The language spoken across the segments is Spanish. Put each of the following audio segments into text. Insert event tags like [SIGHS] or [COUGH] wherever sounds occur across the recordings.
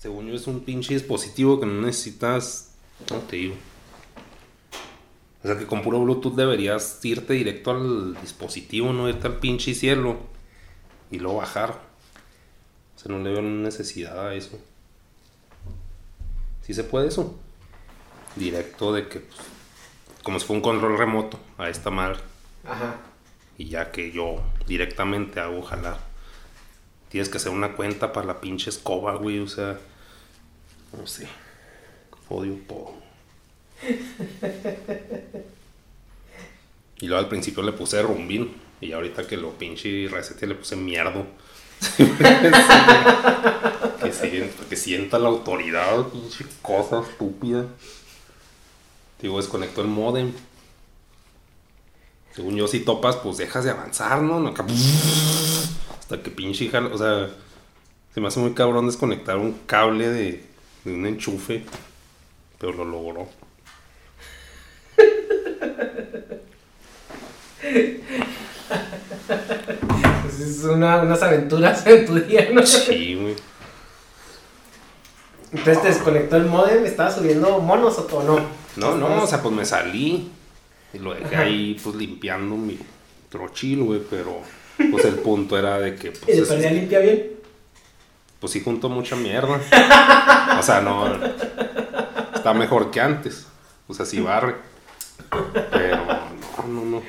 Según yo es un pinche dispositivo que no necesitas, no te digo. O sea que con puro Bluetooth deberías irte directo al dispositivo, no irte al pinche cielo y luego bajar. O sea, no le veo necesidad a eso. Sí se puede eso. Directo de que, pues, como si fuera un control remoto a esta madre. Ajá. Y ya que yo directamente hago jalar. Tienes que hacer una cuenta para la pinche escoba, güey. O sea, no sé. Odio todo. Y luego al principio le puse rumbín. Y ahorita que lo pinche recete le puse mierdo. [LAUGHS] que, sienta, la autoridad, pinche cosa estúpida. Digo, desconectó el modem. Según yo, si topas, pues dejas de avanzar, ¿no? Hasta que pinche jala. O sea, se me hace muy cabrón desconectar un cable de, de un enchufe. Pero lo logró. Pues es una- unas aventuras [LAUGHS] en tu día, ¿no? Sí, güey. Entonces te desconectó el modem, ¿estabas subiendo monos o no? No, no, o sea, pues me salí. Y lo dejé Ajá. ahí, pues limpiando mi trochil, güey. Pero, pues el punto era de que, ¿Y pues, de es- limpia bien? Pues sí junto mucha mierda. O sea, no. Está mejor que antes. O sea, sí barre. Pero no, no, no.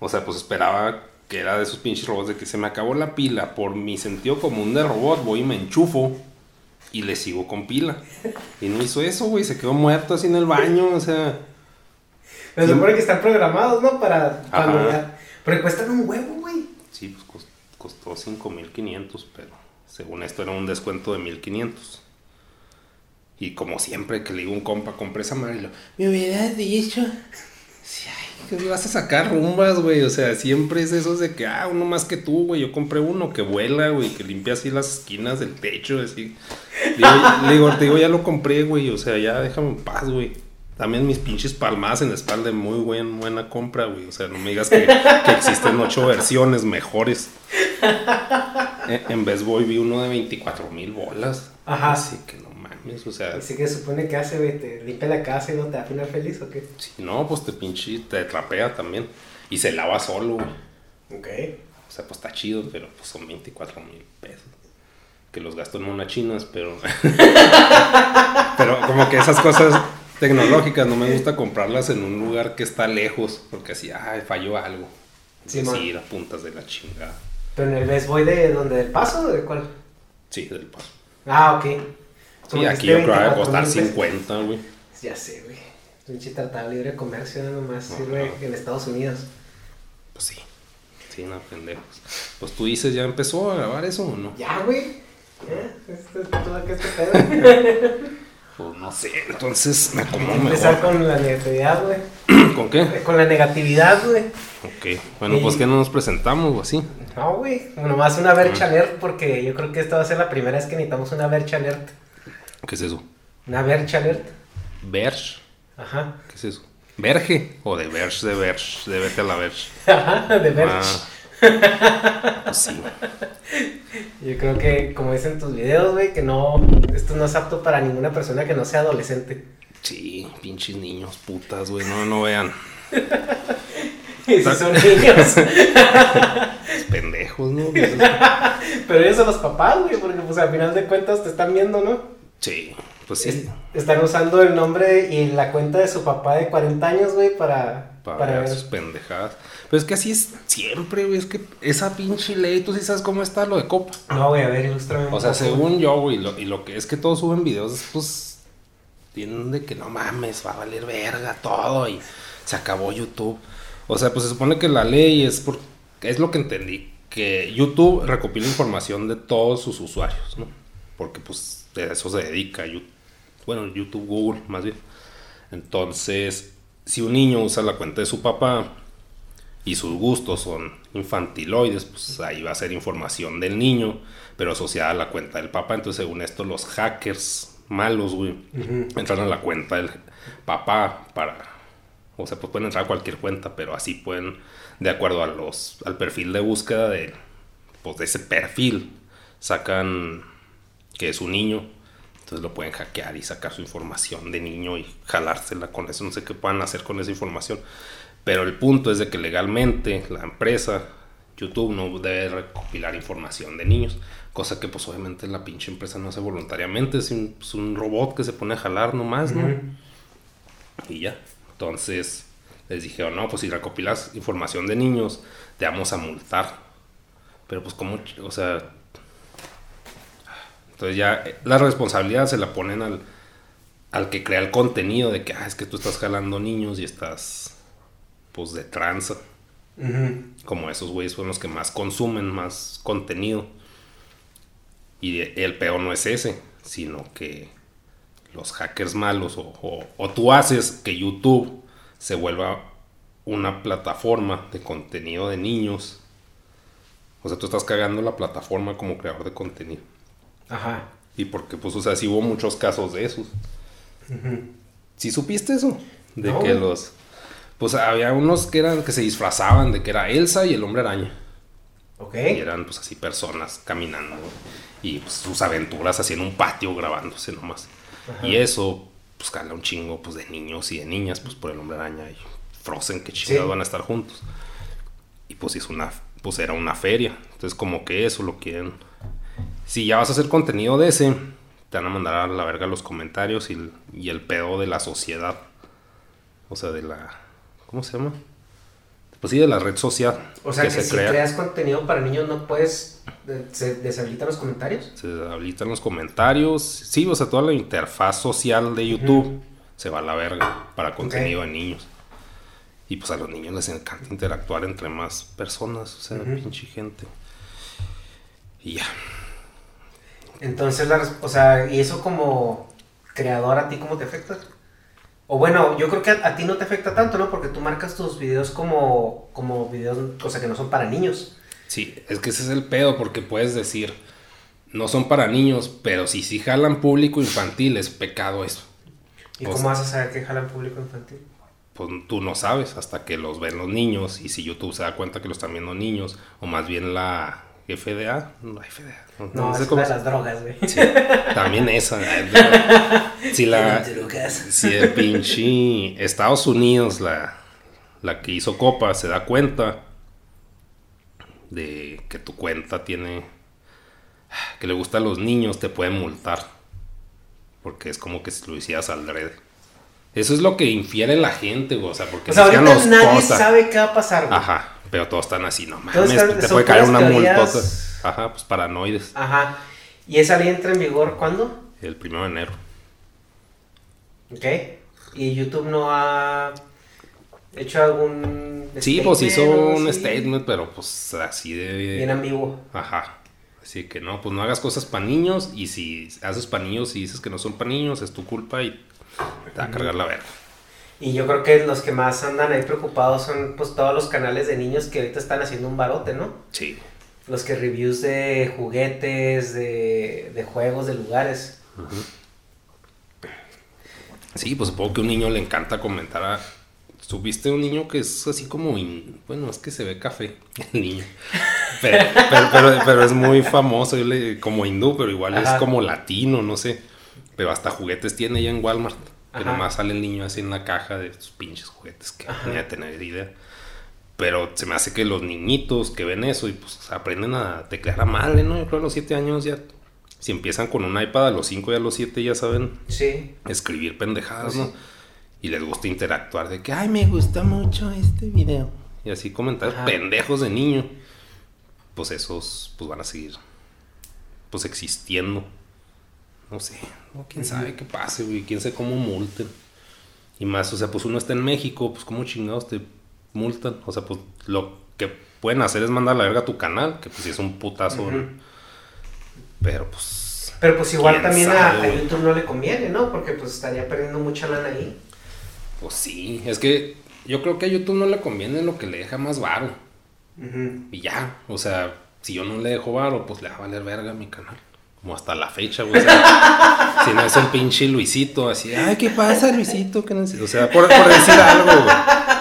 O sea, pues esperaba que era de esos pinches robots de que se me acabó la pila. Por mi sentido común de robot, voy y me enchufo. Y le sigo con pila. Y no hizo eso, güey. Se quedó muerto así en el baño. O sea. Se Sí. supone que están programados, ¿no? Para ya... Pero cuestan un huevo, güey. Sí, pues cos- costó 5.500, pero según esto era un descuento de 1.500. Y como siempre que le digo un compa, compré esa madre y lo, me hubieras dicho. Ay, que vas a sacar rumbas, güey. O sea, siempre es eso de que, ah, uno más que tú, güey. Yo compré uno que vuela, güey, que limpia así las esquinas del techo, así. Digo, [LAUGHS] le digo, te digo, ya lo compré, güey. O sea, ya déjame en paz, güey. También mis pinches palmadas en la espalda, muy buen, buena compra, güey. O sea, no me digas que, que existen ocho versiones mejores. [LAUGHS] En, en Best Boy vi uno de 24 mil bolas. Ajá. Así que no mames, o sea, Así que supone que hace, güey, te limpia la casa y no te da final feliz o qué. si no, pues te pinche, te trapea también. Y se lava solo, güey. Ok. O sea, pues está chido, pero pues son 24 mil pesos. Que los gasto en monas chinas, pero. [LAUGHS] pero como que esas cosas tecnológicas no me gusta comprarlas en un lugar que está lejos, porque así, ay, falló algo. Sí, sí, las puntas de la chingada. Pero en el Best Boy de donde del paso o de cuál? Sí, del paso. Ah, ok. Sí, aquí yo creo que va a 24,000 costar pesos. 50, güey. Ya sé, güey. Pinche tratado de libre comercio nada más Ajá. sirve en Estados Unidos. Pues sí. Sí, no, pendejos. Pues tú dices, ¿ya empezó a grabar eso o no? Ya, güey. ¿Eh? Esto es todo que este pedo. [LAUGHS] Pues no sé, entonces me acomodo Empezar mejor. con la negatividad, güey. [CLEARS THROAT] ¿Con qué? Con la negatividad, güey. Ok. Bueno, pues que no nos presentamos o así. No, güey. Nomás una vercha alert porque yo creo que esta va a ser la primera vez que necesitamos una vercha alert. ¿Qué es eso? Una vercha alert. Verge. Ajá. ¿Qué es eso? ¿Verge? O de Verge, de Verge, de vete a la Verge. Ajá, de vercha. Ah, [LAUGHS] pues sí. Yo creo que, como dicen tus videos, güey, que no, esto no es apto para ninguna persona que no sea adolescente. Sí, pinches niños, putas, güey. No, no vean. [LAUGHS] Y si son niños. [LAUGHS] Pendejos, ¿no? Pues, Pero ellos son los papás, güey, porque pues al final de cuentas te están viendo, ¿no? Sí, pues sí. Es- Están usando el nombre y la cuenta de su papá de 40 años, güey, para, Para, para ver sus pendejadas. Pero es que así es siempre, güey. Es que esa pinche ley, tú sí sabes cómo está lo de Copa. No, güey, a ver, ilústrame. un O sea, según yo, güey, lo- y lo que es que todos suben videos, pues de que no mames, va a valer verga todo y se acabó YouTube. O sea, pues se supone que la ley es por, es lo que entendí, que YouTube recopila información de todos sus usuarios, ¿no? Porque pues eso se dedica YouTube, bueno, YouTube, Google, más bien. Entonces, si un niño usa la cuenta de su papá y sus gustos son infantiloides, pues ahí va a ser información del niño, pero asociada a la cuenta del papá. Entonces, según esto, los hackers malos, güey, entran a la cuenta del papá para, o sea, pues pueden entrar a cualquier cuenta, pero así pueden, de acuerdo a los, al perfil de búsqueda de, pues de ese perfil, sacan que es un niño. Entonces lo pueden hackear y sacar su información de niño y jalársela con eso. No sé qué puedan hacer con esa información. Pero el punto es de que legalmente la empresa, YouTube, no debe recopilar información de niños. Cosa que pues obviamente la pinche empresa no hace voluntariamente. Es un, es un robot que se pone a jalar nomás, ¿no? Ujú. Y ya. Entonces les dijeron, no, pues si recopilas información de niños, te vamos a multar. Pero pues como, o sea... Entonces ya eh, la responsabilidad se la ponen al, al que crea el contenido de que, ah, es que tú estás jalando niños y estás, pues, de tranza. Como esos güeyes son los que más consumen, más contenido. Y el peor no es ese, sino que los hackers malos o, o- o tú haces que YouTube se vuelva una plataforma de contenido de niños. O sea, tú estás cagando la plataforma como creador de contenido. Ajá. Y porque, pues, o sea, sí hubo muchos casos de esos. ¿Sí supiste eso? De No, que güey. los... Pues había unos que eran que se disfrazaban de que era Elsa y el hombre araña. Ok. Y eran pues así personas caminando y pues, sus aventuras así en un patio grabándose nomás. Ajá. Y eso pues cala un chingo pues de niños y de niñas pues por el hombre araña y Frozen que chingados Sí. van a estar juntos. Y pues es una pues era una feria. Entonces como que eso lo quieren. Si ya vas a hacer contenido de ese, te van a mandar a la verga los comentarios y el, y el pedo de la sociedad. O sea, de la ¿cómo se llama? Pues sí, de la red social O sea que, se si crea. creas contenido para niños no puedes... ¿Se deshabilitan los comentarios? Se habilitan los comentarios. Sí, o sea, toda la interfaz social de YouTube se va a la verga para contenido de niños. Y pues a los niños les encanta interactuar entre más personas, o sea, pinche gente. Y ya. Entonces, la o sea, ¿y eso como creador a ti cómo te afecta? O bueno, yo creo que a, a ti no te afecta tanto, ¿no? Porque tú marcas tus videos como, como videos, o sea, que no son para niños. Sí, es que ese es el pedo, porque puedes decir, no son para niños, pero si sí jalan público infantil, es pecado eso. ¿Y cómo vas a saber que jalan público infantil? Pues tú no sabes hasta que los ven los niños y si YouTube se da cuenta que lo están viendo niños, o más bien la FDA, no, FDA, no, No, no sé es cómo de las drogas, güey. Sí, también esa. [LAUGHS] eh, Si la. Si el pinche Estados Unidos, la, la que hizo Copa, se da cuenta de que tu cuenta tiene. que le gusta a los niños, te pueden multar. Porque es como que si lo hicieras al drede. Eso es lo que infiere la gente, güey, O sea, porque O sea, ahorita los nadie cosas. sabe qué va a pasar, güey. Ajá, pero todos están así, no mames, están- te puede caer una multota. Ajá, pues paranoides. Ajá. ¿Y esa ley entra en vigor cuándo? El primero de enero. Ok. ¿Y YouTube no ha hecho algún... Sí, pues hizo un así? statement, pero pues así Bien de... ambiguo. Ajá. Así que no, pues no hagas cosas para niños y si haces para niños y dices que no son para niños, es tu culpa y te va a cargar la verga. Y yo creo que los que más andan ahí preocupados son pues todos los canales de niños que ahorita están haciendo un barote, ¿no? Sí. Los que reviews de juguetes, de, de juegos, de lugares. Sí, pues supongo que a un niño le encanta comentar a... Subiste un niño que es así como... Bueno, es que se ve café [LAUGHS] el niño. Pero, pero, pero- pero es muy famoso, le- como hindú, pero igual Ajá. es como latino, no sé. Pero hasta juguetes tiene ya en Walmart. Ajá. nomás sale el niño así en la caja de sus pinches juguetes que Ajá. ni a tener idea. Pero se me hace que los niñitos que ven eso y pues aprenden a teclear a madre, ¿no? Yo creo que a los 7 años ya... Si empiezan con un iPad a los 5 y a los 7 ya saben Sí. escribir pendejadas, Sí. Y les gusta interactuar de que, ay, me gusta mucho este video. Y así comentarios Ajá. pendejos de niño. Pues esos, pues van a seguir, pues existiendo. No sé, no, quién sabe qué pase, güey, quién sabe cómo multen. Y más, o sea, pues uno está en México, pues cómo chingados te multan. O sea, pues lo que pueden hacer es mandar la verga a tu canal, que pues sí es un putazo. Pero pues, Pero pues igual ¿Quién también a? YouTube no le conviene, ¿no? Porque pues estaría perdiendo mucha lana ahí. Pues sí, es que yo creo que a YouTube no le conviene lo que le deja más varo. Y ya, o sea, si yo no le dejo varo, pues le va a valer verga a mi canal. Como hasta la fecha, güey. o sea, [LAUGHS] si no es el pinche Luisito, así, ay, ¿qué pasa, Luisito? ¿Qué neces-?" O sea, por, por decir algo, güey.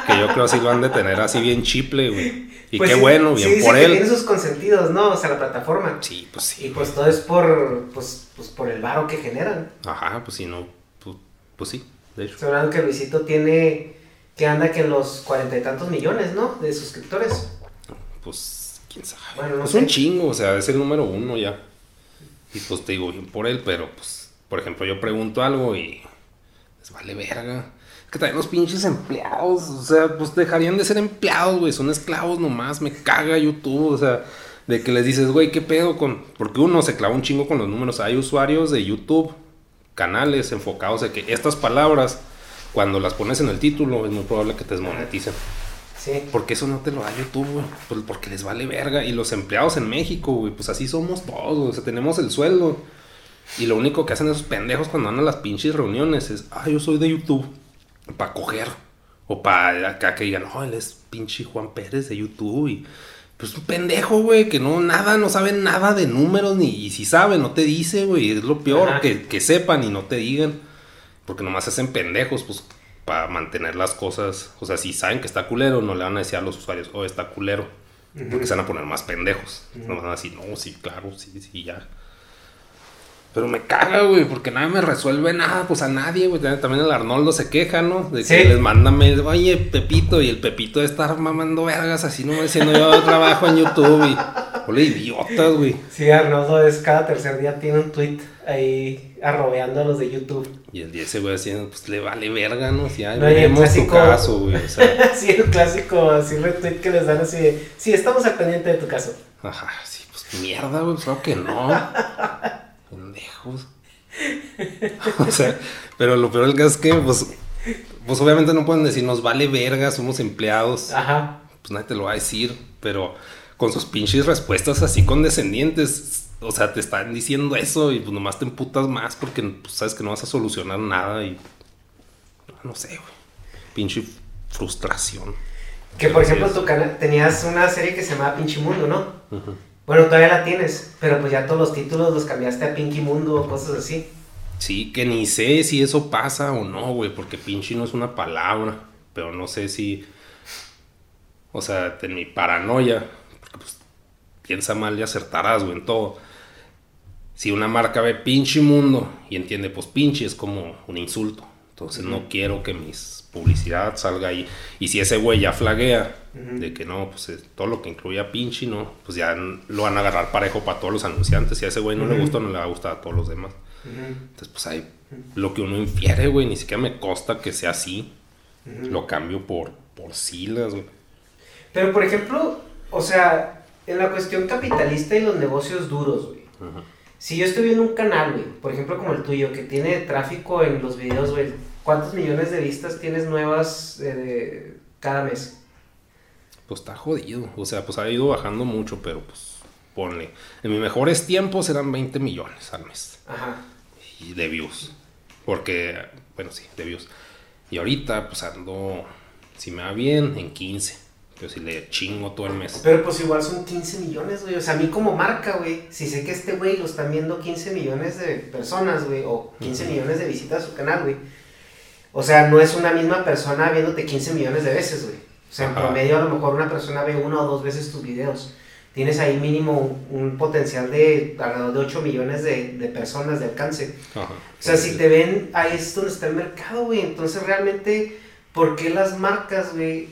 Que yo creo así lo han de tener así bien chiple, güey. Y Pues qué sí, bueno, sí bien dice por que él. Tiene sus consentidos, ¿no? O sea, la plataforma. Sí, pues Y sí. pues todo es por, pues, pues por el varo que generan. Ajá, pues si no, pues, pues sí, de hecho. Estoy hablando que Luisito tiene, que anda que en los cuarenta y tantos millones, ¿no? De suscriptores. Pues quién sabe. Bueno, no es sé. un chingo, o sea, es el número uno ya. Y pues te digo bien por él, pero pues, por ejemplo, yo pregunto algo y les vale verga. Es que también los pinches empleados, o sea, pues dejarían de ser empleados, güey, son esclavos nomás, me caga YouTube, o sea, de que les dices, güey, ¿qué pedo con...? Porque uno se clava un chingo con los números, hay usuarios de YouTube, canales enfocados en que estas palabras, cuando las pones en el título, es muy probable que te desmoneticen. Sí. Porque eso no te lo da YouTube, güey. Pues porque les vale verga. Y los empleados en México, güey, pues así somos todos. O sea, tenemos el sueldo. Y lo único que hacen esos pendejos cuando andan a las pinches reuniones es, ah, yo soy de YouTube. Para coger. O para acá que digan, no, él es pinche Juan Pérez de YouTube. Y pues un pendejo, güey, que no, nada, no sabe nada de números. Ni, y si sabe, no te dice, güey. Es lo peor, que, que sepan y no te digan. Porque nomás se hacen pendejos, pues, para mantener las cosas. O sea, si saben que está culero, no le van a decir a los usuarios, oh, está culero. Porque se van a poner más pendejos. No van a decir, no, sí, claro, sí, sí, ya. Pero me caga, güey, porque nadie me resuelve nada, pues a nadie, güey. También el Arnoldo se queja, ¿no? De que Sí. les manda mail, oye, Pepito, y el Pepito estar mamando vergas, así no diciendo yo trabajo en YouTube y. Hola, idiotas, güey. Sí, Arnoldo es cada tercer día tiene un tweet ahí arrobeando a los de YouTube. Y el día ese güey haciendo, pues le vale verga, ¿no? Si ya No, veremos tu clásico- caso, güey. O sea, [LAUGHS] sí, el clásico así retweet que les dan así de, sí, estamos al pendiente de tu caso. ajá, sí, pues mierda, güey, pues claro que no. [LAUGHS] Pendejos. [LAUGHS] O sea, pero lo peor del caso es que, pues, pues obviamente no pueden decir, nos vale verga, somos empleados. Ajá. Pues nadie te lo va a decir, pero con sus pinches respuestas así condescendientes, o sea, te están diciendo eso y pues nomás te emputas más porque pues, sabes que no vas a solucionar nada y no sé, güey. Pinche frustración. Que por ejemplo tu canal tenías una serie que se llamaba Pinche Mundo, ¿no? Bueno, todavía la tienes, pero pues ya todos los títulos los cambiaste a Pinky Mundo o cosas así. Sí, que ni sé si eso pasa o no, güey, porque pinche no es una palabra, pero no sé si, o sea, en mi paranoia, porque pues piensa mal y acertarás, güey, en todo. Si una marca ve pinche mundo y entiende, pues pinche es como un insulto, entonces no quiero que mis publicidad salga ahí. Y si ese güey ya flaguea De que no, pues todo lo que incluya pinche, no, pues ya lo van a agarrar parejo para todos los anunciantes. Si a ese güey no le gusta, no le va a gustar a todos los demás. Entonces, pues ahí lo que uno infiere, güey, ni siquiera me consta que sea así. Lo cambio por, por siglas, güey. Pero por ejemplo, o sea, en la cuestión capitalista y los negocios duros, güey. Si yo estoy viendo un canal, güey, por ejemplo como el tuyo, que tiene tráfico en los videos, güey, ¿cuántos millones de vistas tienes nuevas eh, cada mes? Pues está jodido. O sea, pues ha ido bajando mucho, pero pues ponle. En mis mejores tiempos eran 20 millones al mes. Ajá. Y de views. Porque, bueno, sí, de views. Y ahorita, pues ando, si me va bien, en 15. Pero si le chingo todo el mes. Pero pues igual son 15 millones, güey. O sea, a mí como marca, güey, si sé que este güey lo están viendo 15 millones de personas, güey, o 15 Ujú. millones de visitas a su canal, güey. O sea, no es una misma persona viéndote 15 millones de veces, güey. O sea, en Ajá. promedio a lo mejor una persona ve una o dos veces tus videos. Tienes ahí mínimo un, un potencial de alrededor de 8 millones de, de personas de alcance. Ajá. O sea, si te ven, ahí es donde está el mercado, güey. Entonces, realmente, ¿por qué las marcas, güey,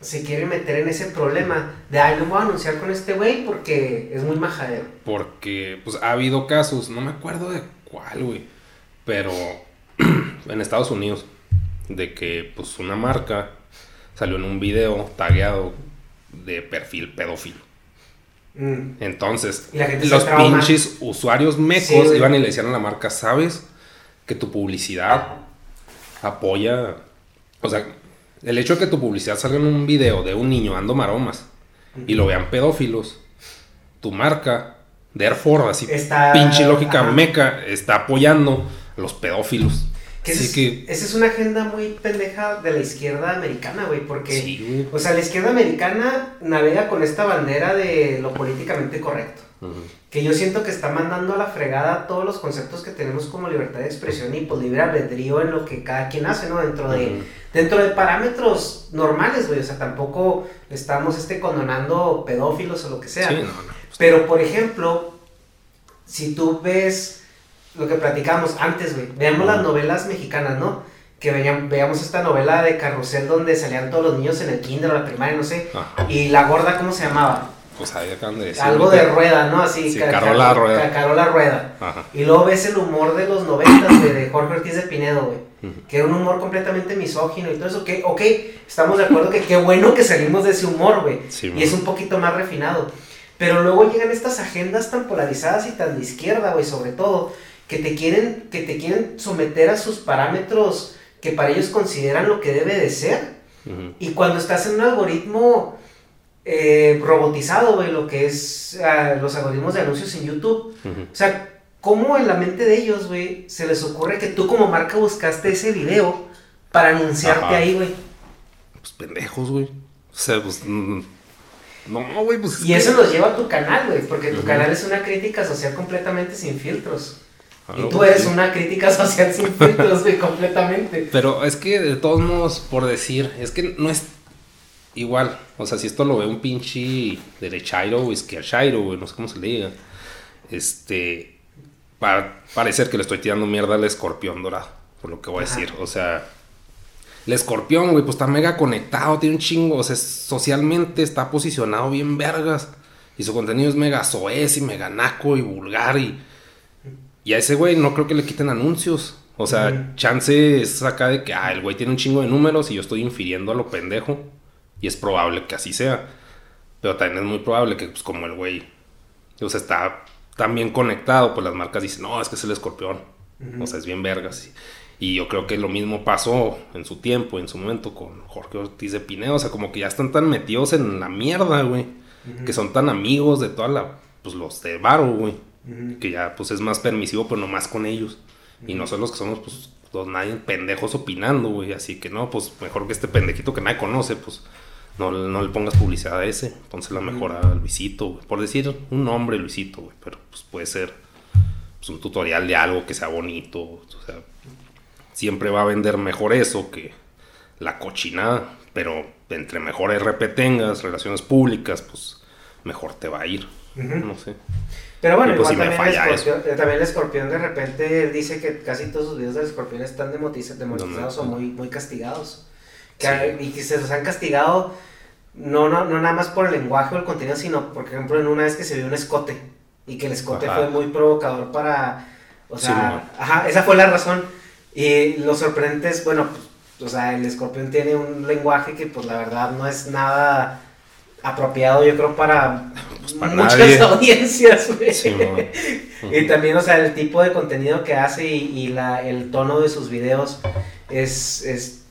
se quieren meter en ese problema de, ay, no me voy a anunciar con este güey porque es muy majadero? Porque, pues, ha habido casos, no me acuerdo de cuál, güey, pero [CLEARS THROAT] en Estados Unidos, de que, pues, una marca salió en un video tagueado de perfil pedófilo. Mm. Entonces, los pinches usuarios mecos Sí, iban y le decían a la marca, ¿sabes que tu publicidad apoya? O sea, el hecho de que tu publicidad salga en un video de un niño dando maromas y lo vean pedófilos, tu marca, therefore, así Está- pinche lógica ajá. meca, está apoyando a los pedófilos. Que esa, es, que, esa es una agenda muy pendeja de la izquierda americana, güey, porque... sí, güey. O sea, la izquierda americana navega con esta bandera de lo políticamente correcto. que yo siento que está mandando a la fregada todos los conceptos que tenemos como libertad de expresión y pues libre albedrío en lo que cada quien hace, ¿no? Dentro de, dentro de parámetros normales, güey, o sea, tampoco estamos este, condonando pedófilos o lo que sea. Sí, no, no. Pero, por ejemplo, si tú ves lo que platicamos antes, güey, veamos las novelas mexicanas, ¿no? Que veamos esta novela de Carrusel donde salían todos los niños en el kinder o la primaria, no sé. Ajá. Y la gorda, ¿cómo se llamaba? Pues ahí acaban de decir. Algo de rueda, ¿no? Así, Sí, ca- Carola ca- Rueda. ca- Carola Rueda. Ajá. Y luego ves el humor de los noventas, güey, de Jorge Ortiz de Pinedo, güey. Que era un humor completamente misógino y todo eso. Que, ok, estamos de acuerdo que qué bueno que salimos de ese humor, güey. Sí, y man. es un poquito más refinado. Pero luego llegan estas agendas tan polarizadas y tan de izquierda, güey, sobre todo, que te quieren, que te quieren someter a sus parámetros que para ellos consideran lo que debe de ser. Y cuando estás en un algoritmo eh, robotizado, güey, lo que es ah, los algoritmos de anuncios en YouTube, o sea, ¿cómo en la mente de ellos, güey, se les ocurre que tú como marca buscaste ese video para anunciarte Ajá. ahí, güey? Pues pendejos, güey. O sea, pues. mm, No, güey, pues. es Y eso nos lleva a tu canal, güey, porque tu canal es una crítica social completamente sin filtros. Ah, y tú eres una crítica social sin [LAUGHS] filtros, güey, completamente. Pero es que de todos modos, por decir, es que no es igual. O sea, si esto lo ve un pinche derechairo o izquierdairo, güey, no sé cómo se le diga. Este. Va parecer que le estoy tirando mierda al escorpión dorado, por lo que voy a Ajá. decir. O sea, el escorpión, güey, pues está mega conectado, tiene un chingo. O sea, socialmente está posicionado bien vergas. Y su contenido es mega soez y mega naco y vulgar y. Y a ese güey no creo que le quiten anuncios. O sea, chance es acá de que, ah, el güey tiene un chingo de números y yo estoy infiriendo a lo pendejo. Y es probable que así sea. Pero también es muy probable que, pues, como el güey, o sea, está tan bien conectado, pues las marcas dicen, no, es que es el escorpión. O sea, es bien vergas. Y, yo creo que lo mismo pasó en su tiempo, en su momento, con Jorge Ortiz de Pinedo. O sea, como que ya están tan metidos en la mierda, güey. Que son tan amigos de toda la, pues, los de Varo, güey Que ya pues es más permisivo, pero nomás con ellos. Y nosotros los que somos pues los nadie pendejos opinando, güey. Así que no, pues mejor que este pendejito que nadie conoce, pues no, no le pongas publicidad a ese. Pónsela mejor a Luisito, güey. Por decir un nombre Luisito, güey. Pero pues puede ser pues, un tutorial de algo que sea bonito. O sea, siempre va a vender mejor eso que la cochinada. Pero entre mejor RP tengas, relaciones públicas, pues mejor te va a ir. No sé. Pero bueno, pues igual el escorpión, eh, también el escorpión de repente dice que casi todos sus videos del escorpión están demotiz- demonetizados o no. muy, muy castigados. Que, Sí. Y que se los han castigado no, no, no nada más por el lenguaje o el contenido, sino por ejemplo en una vez que se vio un escote y que el escote Ajá. fue muy provocador para... O sea, ajá, esa fue la razón. Y lo sorprendente es, bueno, pues, o sea, el escorpión tiene un lenguaje que pues la verdad no es nada apropiado yo creo para, Pues, para muchas nadie. audiencias, güey. Sí, mo. [LAUGHS] Y también, o sea, el tipo de contenido que hace y, y la, el tono de sus videos es, es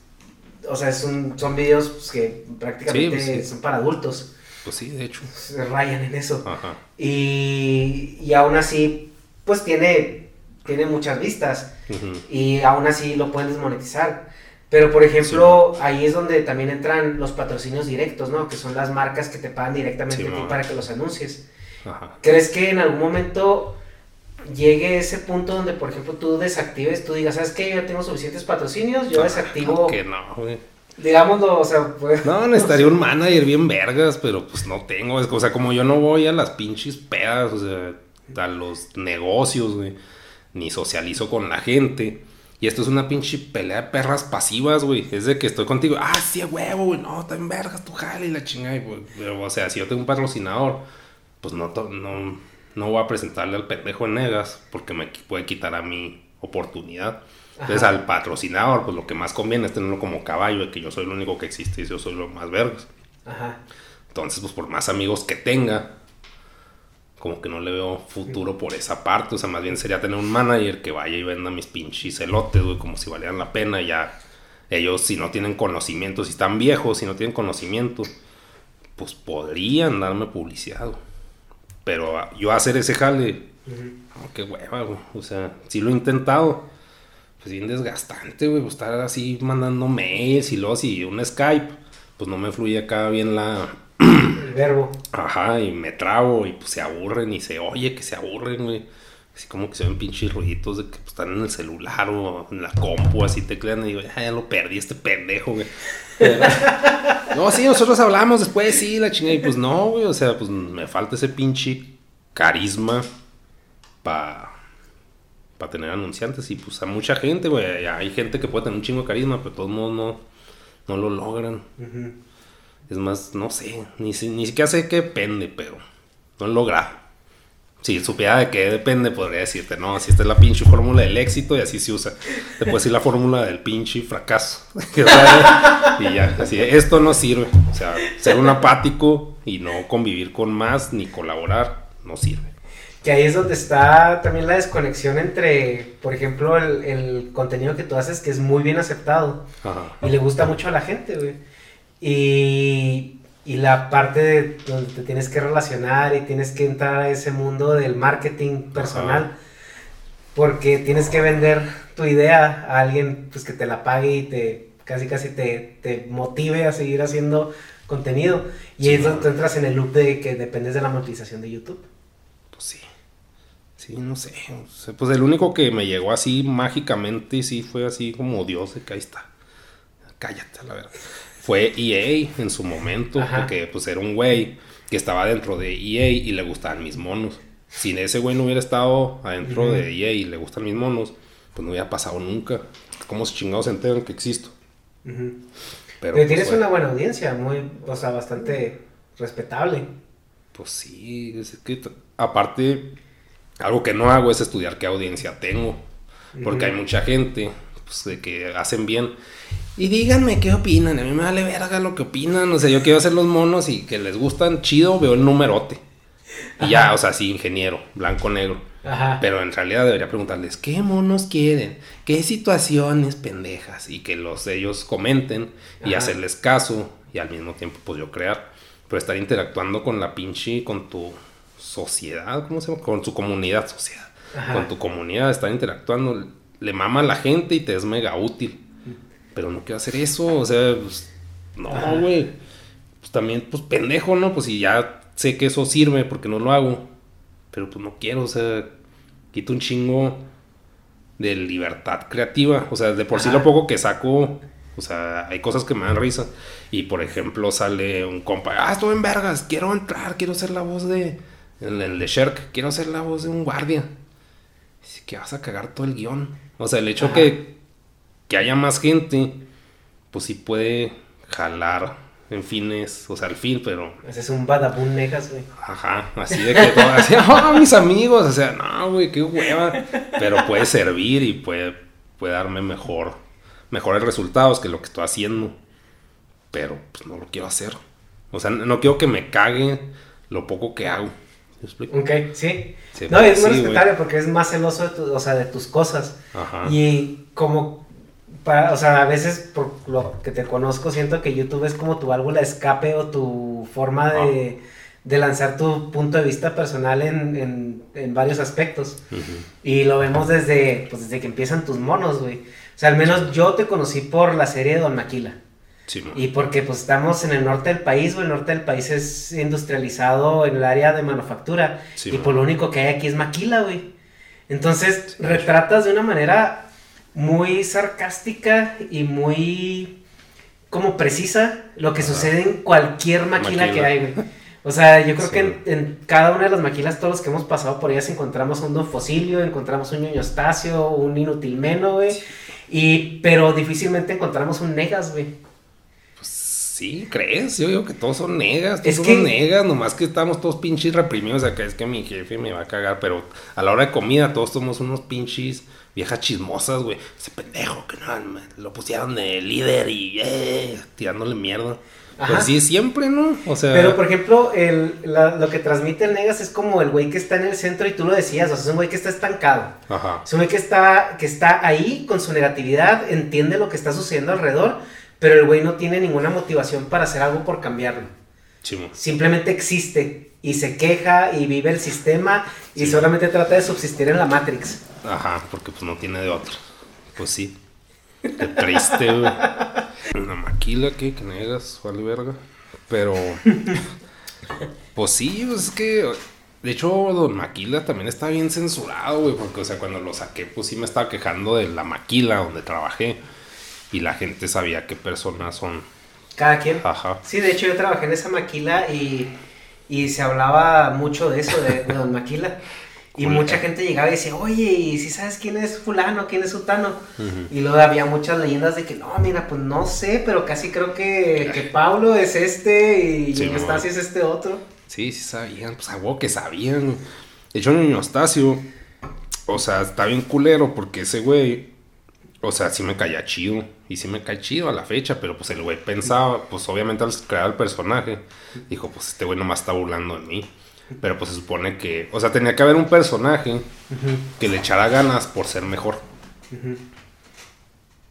o sea, es un, son videos pues, que prácticamente Sí, pues, sí. son para adultos, Pues sí, de hecho. se rayan en eso. Ajá. Y, y aún así, pues tiene, tiene muchas vistas y aún así lo pueden desmonetizar. Pero, por ejemplo, ahí es donde también entran los patrocinios directos, ¿no? Que son las marcas que te pagan directamente Sí, a ti para que los anuncies. Ajá. ¿Crees que en algún momento llegue ese punto donde, por ejemplo, tú desactives, tú digas, ¿sabes qué? Yo ya tengo suficientes patrocinios, yo Ah, desactivo, Que no, güey. digámoslo, o sea, pues... No, necesitaría [LAUGHS] un manager bien vergas, pero pues no tengo. O sea, como yo no voy a las pinches pedas, o sea, a los negocios, güey, ni socializo con la gente. Y esto es una pinche pelea de perras pasivas, güey. Es de que estoy contigo, ah, sí, huevo, güey, no, está en vergas, tu jale y la chingada. y, Pero, o sea, si yo tengo un patrocinador, pues no, no, no voy a presentarle al pendejo en negas porque me puede quitar a mi oportunidad. Entonces, Ajá. al patrocinador, pues lo que más conviene es tenerlo como caballo, de que yo soy el único que existe y yo soy lo más vergas. Ajá. Entonces, pues por más amigos que tenga, como que no le veo futuro por esa parte. O sea, más bien sería tener un manager que vaya y venda mis pinches elotes, güey, como si valieran la pena. Y ya ellos, si no tienen conocimiento, si están viejos, si no tienen conocimiento, pues podrían darme publicidad, güey. Pero ah, yo hacer ese jale, no, qué hueva, güey. O sea, sí lo he intentado. Pues bien desgastante, güey. pues, estar así mandando mails y luego si un Skype, pues no me fluye acá bien la, El verbo. Ajá, y me trabo y pues se aburren y se oye que se aburren, güey. Así como que se ven pinches ruiditos de que pues, están en el celular o en la compu, así teclean y digo, "Ah, ya lo perdí este pendejo, güey. [LAUGHS] no, sí, nosotros hablamos después, sí, la chingada. Y pues no, güey, o sea, pues me falta ese pinche carisma para pa tener anunciantes. Y pues a mucha gente, güey, hay gente que puede tener un chingo de carisma, pero de todos modos no, no lo logran. Ujú. Es más, no sé, ni, si- ni siquiera sé qué depende, pero no he logrado. Si supiera de qué depende, podría decirte, no, si esta es la pinche fórmula del éxito y así se usa. Después sí la fórmula del pinche fracaso. [LAUGHS] Y ya, así, esto no sirve. O sea, ser un apático y no convivir con más ni colaborar, no sirve. Que ahí es donde está también la desconexión entre, por ejemplo, el, el contenido que tú haces que es muy bien aceptado Ajá. y le gusta mucho a la gente, güey. Y, y la parte de donde te tienes que relacionar y tienes que entrar a ese mundo del marketing personal. Ajá. Porque tienes que vender tu idea a alguien pues, que te la pague y te casi casi te, te motive a seguir haciendo contenido. Y Sí, ahí es donde man. tú entras en el loop de que dependes de la monetización de YouTube. Pues sí. Sí, no sé. pues el único que me llegó así mágicamente, sí fue así como Dios de que ahí está. Cállate, la verdad. Fue EA en su momento, Ajá. porque pues era un güey que estaba dentro de EA y le gustaban mis monos. Si ese güey no hubiera estado adentro Ujú. de EA y le gustan mis monos, pues no hubiera pasado nunca. ¿Cómo se chingados se enteran que existo? Pero, Pero pues, tienes una buena audiencia, muy, o sea, bastante respetable. Pues sí, es que aparte, algo que no hago es estudiar qué audiencia tengo. Porque hay mucha gente pues, de que hacen bien. Y díganme qué opinan. A mí me vale verga lo que opinan. O sea, yo quiero hacer los monos y que les gustan chido, veo el numerote. Y ya, o sea, sí, ingeniero, blanco, negro. Ajá. Pero en realidad debería preguntarles, ¿qué monos quieren? ¿Qué situaciones pendejas? Y que los ellos comenten y Ajá. hacerles caso y al mismo tiempo pues yo crear. Pero estar interactuando con la pinche, con tu sociedad, ¿cómo se llama? Con tu comunidad, sociedad. Ajá. Con tu comunidad, estar interactuando, le mama a la gente y te es mega útil. Pero no quiero hacer eso, o sea, pues, no, güey. Pues también, pues pendejo, ¿no? Pues si ya sé que eso sirve, porque no lo hago. Pero pues no quiero, o sea, quito un chingo de libertad creativa. O sea, de por sí lo poco que saco, o sea, hay cosas que me dan risa. Y por ejemplo, sale un compa, ah, estoy en vergas, quiero entrar, quiero ser la voz de. El, el de Sherk, quiero ser la voz de un guardia. Dice que vas a cagar todo el guion. O sea, el hecho Ajá. que, que haya más gente, pues sí puede jalar en fines, o sea, al fin, pero Ese es un badabun negas, güey. Ajá, así de que todo, así, "Ah, [LAUGHS] mis amigos, o sea, no, güey, qué hueva. Pero puede servir y puede, puede darme mejor, mejores resultados que lo que estoy haciendo. Pero pues no lo quiero hacer. O sea, no quiero que me cague lo poco que hago. ¿Me explico? Ok, sí. Sí, no, es muy respetable porque es más celoso de, tu- o sea, de tus cosas. Ajá. Y como, para, o sea, a veces por lo que te conozco, siento que YouTube es como tu válvula de escape o tu forma de, de lanzar tu punto de vista personal en, en, en varios aspectos. Y lo vemos desde, pues, desde que empiezan tus monos, güey. O sea, al menos yo te conocí por la serie de Don Maquila. Sí. Y porque pues estamos en el norte del país, güey. El norte del país es industrializado en el área de manufactura. Sí, y man. por lo único que hay aquí es maquila, güey. Entonces Sí. retratas de una manera muy sarcástica y muy como precisa lo que Ajá. sucede en cualquier maquila, Maquila. que hay, güey. O sea, yo creo Sí. que en, en cada una de las maquilas, todos los que hemos pasado por ellas, encontramos un Don Fosilio, encontramos un ñoño Estacio, un Inutilmeno, güey. Y, pero difícilmente encontramos un Negas, güey. Pues sí, ¿crees? Yo digo que todos son negas, todos Es que- negas, nomás que estamos todos pinches reprimidos acá, es que mi jefe me va a cagar, pero a la hora de comida todos somos unos pinches viejas chismosas, güey. Ese pendejo que no, lo pusieron de líder y eh, tirándole mierda. Ajá. Pues sí, siempre, ¿no? O sea, Pero, por ejemplo, el, la- lo que transmite el Negas es como el güey que está en el centro y tú lo decías, o sea, es un güey que está estancado. ajá. Es un güey que está, que está ahí con su negatividad, entiende lo que está sucediendo alrededor, pero el güey no tiene ninguna motivación para hacer algo por cambiarlo. Chimo. Simplemente existe y se queja y vive el sistema y Sí. solamente trata de subsistir en la Matrix. Ajá, porque pues no tiene de otro. Pues sí. Qué triste, güey. Una maquila, ¿qué? Que negas, vale verga. Pero. pues sí, pues es que. De hecho, Don Maquila también está bien censurado, güey. Porque, o sea, cuando lo saqué, pues sí me estaba quejando de la maquila donde trabajé. Y la gente sabía qué personas son. Cada quien. Ajá. Sí, de hecho yo trabajé en esa maquila y, y se hablaba mucho de eso, de, de Don Maquila. Y mucha gente llegaba y decía, oye, ¿y si sabes quién es fulano, quién es sutano? Y luego había muchas leyendas de que, no, mira, pues no sé, pero casi creo que, que Pablo es este y Sí, Eustacio es este otro. Sí, sí sabían, pues a que sabían. De hecho, Niño Eustacio, o sea, está bien culero porque ese güey, o sea, sí me caía chido. Y sí me cae chido a la fecha, pero pues el güey pensaba, pues obviamente al crear el personaje, dijo, pues este güey nomás está burlando de mí. Pero pues se supone que, o sea, tenía que haber un personaje que le echara ganas por ser mejor.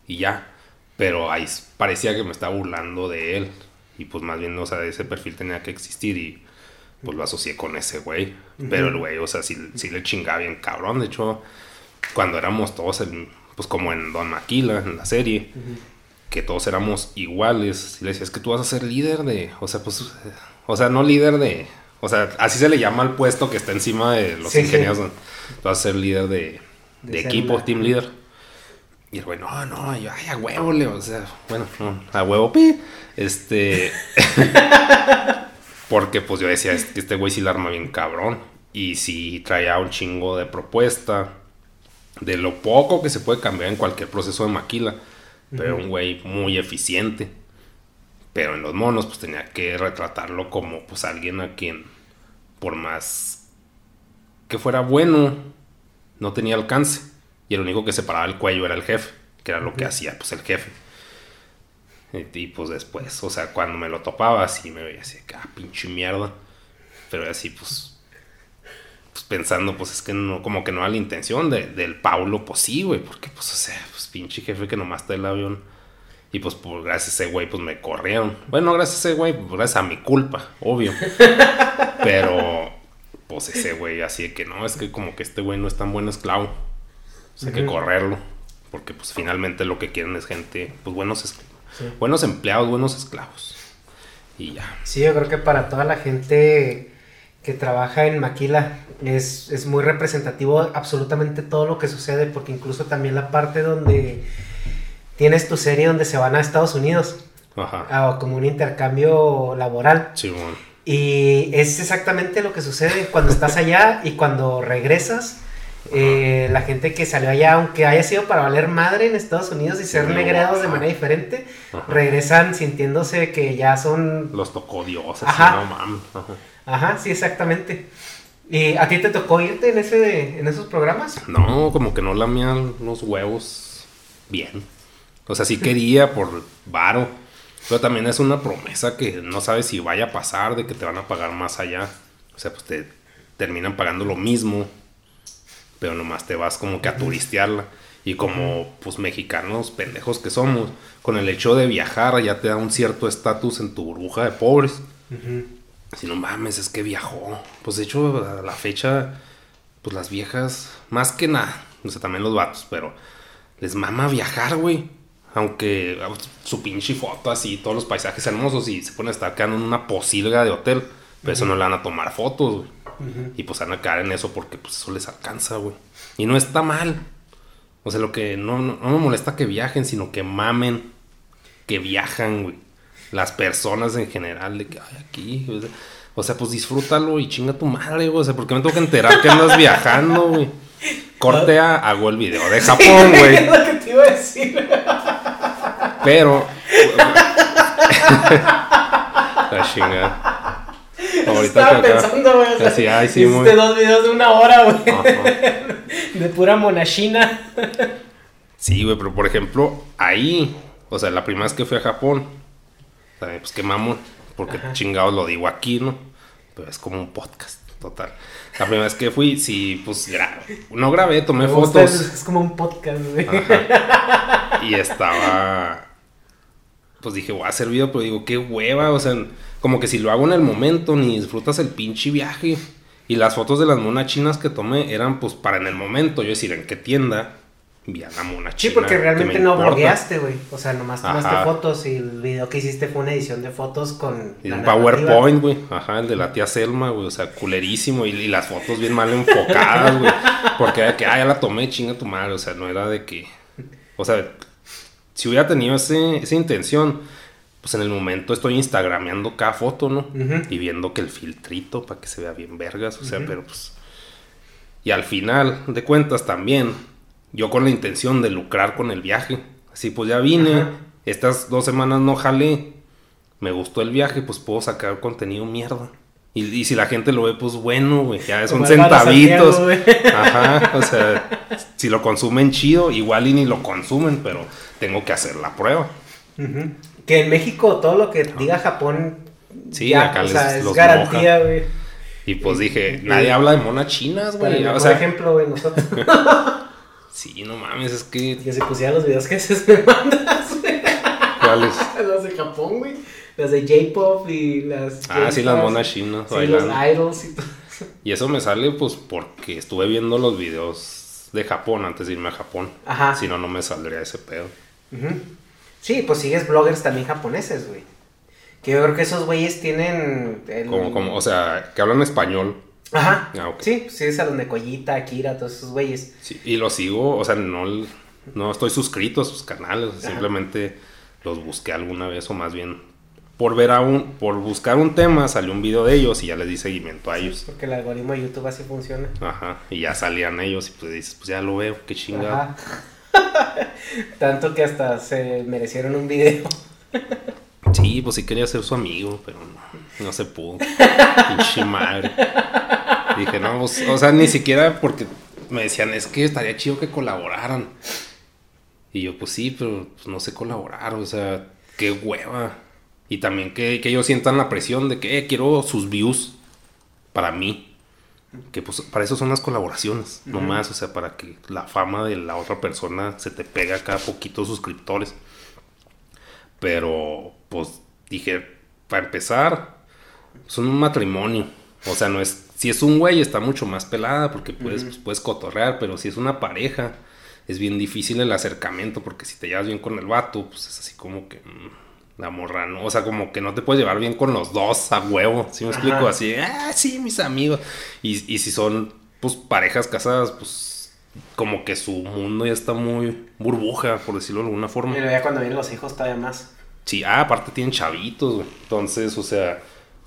Y ya. Pero ahí parecía que me estaba burlando de él. Y pues más bien, o sea, ese perfil tenía que existir y pues lo asocié con ese güey. Pero el güey, o sea, sí, sí le chingaba bien cabrón. De hecho, cuando éramos todos, en, pues como en Don Maquila, en la serie, que todos éramos iguales, y le decía, es que tú vas a ser líder de, o sea, pues, o sea, no líder de, o sea, así se le llama al puesto que está encima de los Sí, sí. ingenieros. ¿no? Tú vas a ser líder de, De equipo, una- team leader. Y el güey, no, no, yo, ay, a huevo, Leo, o sea, bueno, no, a huevo, pi. Este. [LAUGHS] Porque pues yo decía, es que este güey sí la arma bien cabrón. Y sí traía un chingo de propuesta. De lo poco que se puede cambiar en cualquier proceso de maquila. Pero un güey muy eficiente. Pero en los monos, pues tenía que retratarlo como pues alguien a quien, por más que fuera bueno, no tenía alcance. Y el único que separaba el cuello era el jefe, que era lo que hacía pues el jefe. Y, y, pues después, o sea, cuando me lo topaba, así me veía así, ah, pinche mierda. Pero así, pues, pues pensando, pues es que no, como que no era la intención de- del Paulo, pues sí, güey, porque pues, o sea, pues pinche jefe que nomás está el avión. Y pues, por gracias a ese güey, pues me corrieron. Bueno, gracias a ese güey, pues, gracias a mi culpa, obvio. [LAUGHS] Pero, pues ese güey, así de que no, es que como que este güey no es tan buen esclavo. O sea, hay que correrlo. Porque, pues finalmente lo que quieren es gente, pues buenos, Sí. buenos empleados, buenos esclavos. Y ya. Sí, yo creo que para toda la gente que trabaja en Maquila es, es muy representativo absolutamente todo lo que sucede, porque incluso también la parte donde tienes tu serie donde se van a Estados Unidos, Ajá. a- como un intercambio laboral. Sí, bueno. Y es exactamente lo que sucede cuando estás allá y cuando regresas. eh, la gente que salió allá, aunque haya sido para valer madre en Estados Unidos y ser negreados de ajá. manera diferente, Ajá. regresan sintiéndose que ya son Los tocó Dios, así, no mames. Ajá. Sí, exactamente. ¿Y a ti te tocó irte en, ese de- en esos programas? No, como que no lamían los huevos bien. O sea, sí quería por varo. Pero también es una promesa que no sabes si vaya a pasar, de que te van a pagar más allá. O sea, pues te terminan pagando lo mismo. Pero nomás te vas como que a turistearla. Y como pues mexicanos pendejos que somos, con el hecho de viajar ya te da un cierto estatus en tu burbuja de pobres. Si no mames, es que viajó. Pues de hecho, a la fecha, pues las viejas, más que nada, o sea, también los vatos, pero les mama viajar, güey. Aunque su pinche foto así, todos los paisajes hermosos y se ponen a estar quedando en una posilga de hotel, pero eso no le van a tomar fotos, güey. Y pues van a quedar en eso porque pues eso les alcanza, güey. Y no está mal. O sea, lo que no, no, no me molesta que viajen, sino que mamen que viajan, güey. Las personas en general, de que, ay, aquí, o sea, o sea, pues disfrútalo y chinga tu madre, güey. O sea, porque me tengo que enterar que andas viajando, güey. Corte a, hago el video de Japón, [LAUGHS] es güey. lo que te iba a decir. Pero. [LAUGHS] La chingada. Ahorita Estaba pensando, güey. O sea, Así, ay, sí, muy- dos videos de una hora, güey. [LAUGHS] De pura monachina. Sí, güey, pero por ejemplo, ahí, o sea, la primera vez que fui a Japón, sea, pues qué mamón, porque Ajá. chingados lo digo aquí, ¿no? Pero es como un podcast, total. La primera vez que fui, sí, pues gra- no grabé, tomé Me fotos Es, es como un podcast, güey. Ajá. y estaba, pues dije, voy a hacer video, pero digo, qué hueva, o sea, como que si lo hago en el momento, ni disfrutas el pinche viaje. Y las fotos de las monas chinas que tomé eran pues para en el momento, yo decir, en qué tienda vi a la mona Sí, china. porque que me realmente no importa. blogueaste, güey. O sea, nomás tomaste Ajá. fotos y el video que hiciste fue una edición de fotos con. Y un. PowerPoint, güey. Ajá, el de la tía Selma, güey. O sea, culerísimo. Y, y las fotos bien mal enfocadas, güey. Porque era que, ah, ya la tomé, chinga tu madre. O sea, no era de que. O sea, si hubiera tenido ese, esa intención, pues en el momento estoy instagrameando cada foto, ¿no? Y viendo que el filtrito para que se vea bien vergas. O sea, pero pues. Y al final de cuentas también, yo con la intención de lucrar con el viaje. Así pues ya vine, Ajá. estas dos semanas no jalé, me gustó el viaje, pues puedo sacar contenido mierda. Y, y si la gente lo ve, pues bueno, güey, ya son centavitos. [LAUGHS] Ajá, o sea, si lo consumen chido, igual y ni lo consumen, pero tengo que hacer la prueba. Que en México todo lo que diga Japón. Sí, acá o sea, es los garantía, güey. Y pues dije, nadie habla de monas chinas, güey. O mejor sea, ejemplo, güey, nosotros. [LAUGHS] sí, no mames, es que. que si pusiera los videos que haces [LAUGHS] me mandas, güey. ¿Cuáles? [LAUGHS] Las de Japón, güey. Las de J-pop y las. Ah, sí, las monas chinas Sí, bailando. los idols y todo. Y eso me sale pues porque estuve viendo los videos de Japón antes de irme a Japón. Ajá. Si no, no me saldría ese pedo. Ujú. Sí, pues sigues bloggers también japoneses, güey. Que yo creo que esos güeyes tienen. el- Como, como, o sea, que hablan español. Ajá. Ah. Sí, sí, es a los Nekoyita, Akira, todos esos güeyes. Sí, y los sigo, o sea, no, no estoy suscrito a sus canales. Ajá. simplemente los busqué alguna vez o más bien por ver a un, por buscar un tema salió un video de ellos y ya les di seguimiento a ellos. Porque el algoritmo de YouTube así funciona. Ajá, y ya salían ellos y pues dices, pues ya lo veo, qué chingado. Ajá. [LAUGHS] Tanto que hasta se merecieron un video. Sí, pues sí quería ser su amigo, pero no, no se pudo. [LAUGHS] Pinche madre. Dije, no, pues, o sea, ni siquiera porque me decían, es que estaría chido que colaboraran. Y yo, pues sí, pero pues, no sé colaborar, o sea, qué hueva. Y también que, que ellos sientan la presión de que eh, quiero sus views para mí. Que pues para eso son las colaboraciones, no más, o sea, para que la fama de la otra persona se te pega cada poquito suscriptores. Pero, pues, dije, para empezar, son un matrimonio. O sea, no es. Si es un güey, está mucho más pelada porque puedes, pues, puedes cotorrear, pero si es una pareja, es bien difícil el acercamiento porque si te llevas bien con el vato, pues es así como que. mm, la morra, ¿no? O sea, como que no te puedes llevar bien con los dos a huevo. ¿Sí me explico? Así, ah, sí, mis amigos. Y, y si son, pues, parejas casadas, pues, como que su mundo ya está muy burbuja, por decirlo de alguna forma. Pero ya cuando vienen los hijos todavía más. Sí, ah, aparte tienen chavitos, güey. Entonces, o sea,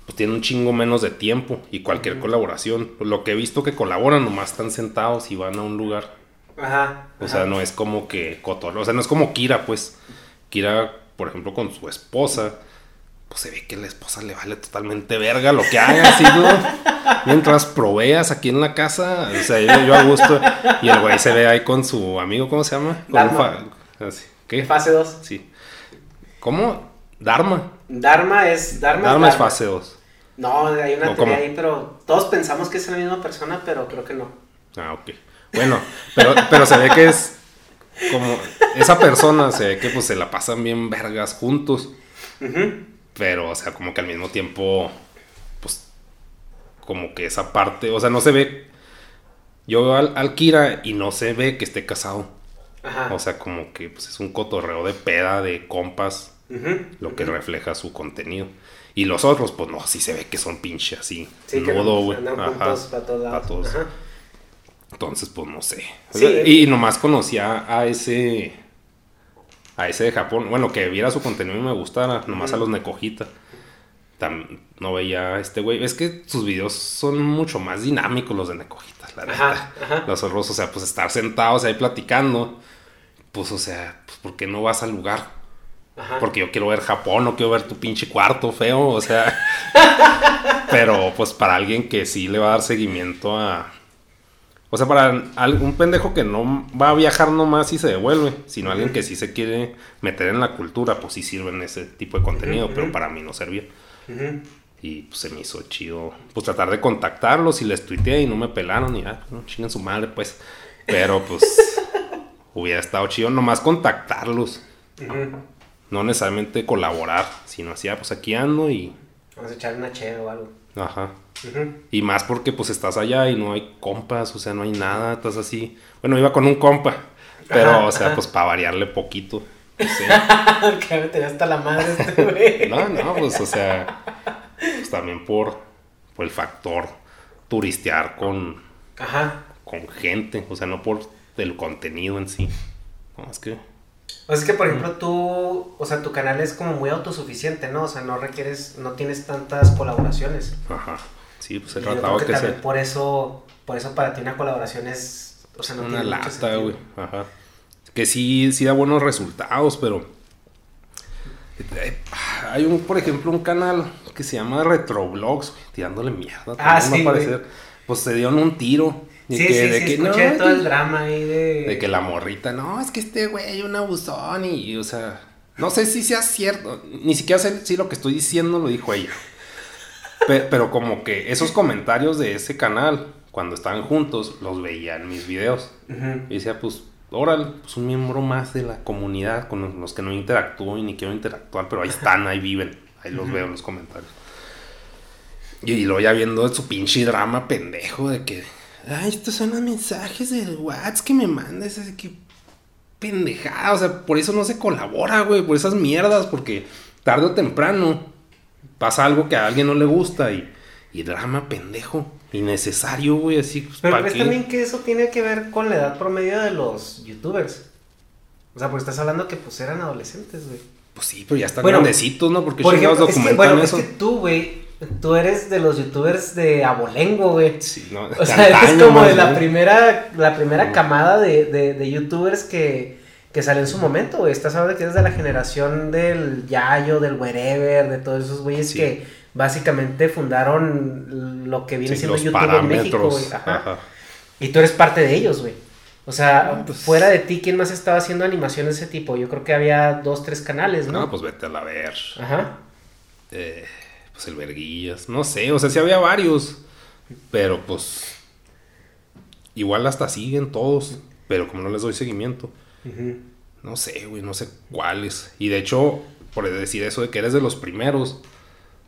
pues tienen un chingo menos de tiempo y cualquier colaboración. Pues, lo que he visto que colaboran, nomás están sentados y van a un lugar. Ajá. O sea, no es como que cotorreo. O sea, no es como Kira, pues. Kira, por ejemplo, con su esposa, pues se ve que la esposa le vale totalmente verga lo que haga, así, ¿no? [LAUGHS] Mientras proveas aquí en la casa, o sea, yo, yo a gusto. Y el güey se ve ahí con su amigo, ¿cómo se llama? Con un Dharma. fa- así, ¿Qué? Fase 2. Sí. ¿Cómo? Dharma. Dharma es. Dharma, Dharma es Dharma. fase 2. No, hay una ¿O teoría ahí, pero todos pensamos que es la misma persona, pero creo que no. Ah, ok. Bueno, pero, pero se ve que es como esa persona, se ve que pues se la pasan bien vergas juntos, pero o sea, como que al mismo tiempo, pues, como que esa parte, o sea, no se ve, yo veo al, al Kira y no se ve que esté casado, Ajá. o sea, como que pues es un cotorreo de peda, de compas, lo que refleja su contenido. Y los otros, pues no, sí se ve que son pinche así, Sí, nudo, güey. para todos lados. pa' todos. Ajá. Entonces, pues no sé. Sí. y nomás conocía a ese. A ese de Japón. Bueno, que viera su contenido y me gustara. Nomás a los Nekojita. Tam- no veía a este güey. Es que sus videos son mucho más dinámicos los de Nekojita, la Ajá, neta. ajá. Los otros, o sea, pues estar sentados ahí platicando. Pues, o sea, pues, ¿por qué no vas al lugar? Ajá. Porque yo quiero ver Japón, no quiero ver tu pinche cuarto feo, o sea. [LAUGHS] pero pues para alguien que sí le va a dar seguimiento a. O sea, para al- un pendejo que no va a viajar nomás y se devuelve, sino alguien que sí se quiere meter en la cultura, pues sí sirven ese tipo de contenido, pero para mí no servía. Y pues se me hizo chido, pues tratar de contactarlos y les tuiteé y no me pelaron y ya, pues, no chinguen su madre, pues. Pero pues [LAUGHS] hubiera estado chido nomás contactarlos. No necesariamente colaborar, sino así, ah, pues aquí ando y... Vamos a echar una cheve o algo. Ajá. Y más porque pues estás allá y no hay compas, o sea, no hay nada, estás así... Bueno, iba con un compa, Pero, Ajá, o sea, ajá. pues para variarle poquito. Sí. [LAUGHS] que me tenía hasta la madre este güey. [LAUGHS] No, no, pues, o sea, pues también por, por el factor turistear con, Ajá. con gente, o sea, no por el contenido en sí. No, es que, Sea, es que, por ejemplo, tú, o sea, tu canal es como muy autosuficiente, ¿no? O sea, no requieres, no tienes tantas colaboraciones. ajá, sí, pues he tratado que sea por eso, por eso para ti una colaboración es, o sea, no una tiene lata, güey, ajá. Que sí, sí da buenos resultados, pero... eh, Hay un, por ejemplo, un canal que se llama Retrovlogs, tirándole mierda. Ah, sí. Pues se dieron un tiro. De Sí, que- sí, de sí, que, escuché no, todo el drama ahí de... De que la morrita, no, es que este güey un abusón y, o sea, no sé si sea cierto, ni siquiera sé si lo que estoy diciendo lo dijo ella. Pe- Pero, como que esos comentarios de ese canal, cuando estaban juntos, los veía en mis videos. Y decía, pues, órale, pues un miembro más de la comunidad con los que no interactúo y ni quiero interactuar, pero ahí están, ahí viven, ahí los veo en los comentarios. Y, y luego ya viendo su pinche drama pendejo de que, ay, estos son los mensajes del WhatsApp que me mandas, así que pendejada, o sea, por eso no se colabora, güey, por esas mierdas, porque tarde o temprano pasa algo que a alguien no le gusta y, y drama pendejo, innecesario, güey, así, pues, Pero ¿pa' ves qué? también que eso tiene que ver con la edad promedio de los youtubers. O sea, porque estás hablando que pues eran adolescentes, güey. Pues sí, pero ya están Bueno, grandecitos, ¿no? Porque Por ejemplo, es que, bueno, eso. es que tú, güey, tú eres de los youtubers de abolengo, güey. Sí, no, O sea, eres como más de la primera, la primera camada de, de, de youtubers que, que salió en su momento, güey. Estás hablando que eres de la generación del Yayo, del Wherever, de todos esos güeyes Sí. que básicamente fundaron lo que viene Sí, siendo YouTube en México, güey. Ajá. Ajá. Y tú eres parte de ellos, güey. O sea, pues- fuera de ti, ¿quién más estaba haciendo animaciones de ese tipo? Yo creo que había dos, tres canales, ¿no? No, pues vete a la ver. Ajá. Eh, pues el Verguillas. No sé, o sea, sí había varios. Pero pues. Igual hasta siguen todos. Pero como no les doy seguimiento. No sé, güey, no sé cuáles. Y de hecho, por decir eso de que eres de los primeros.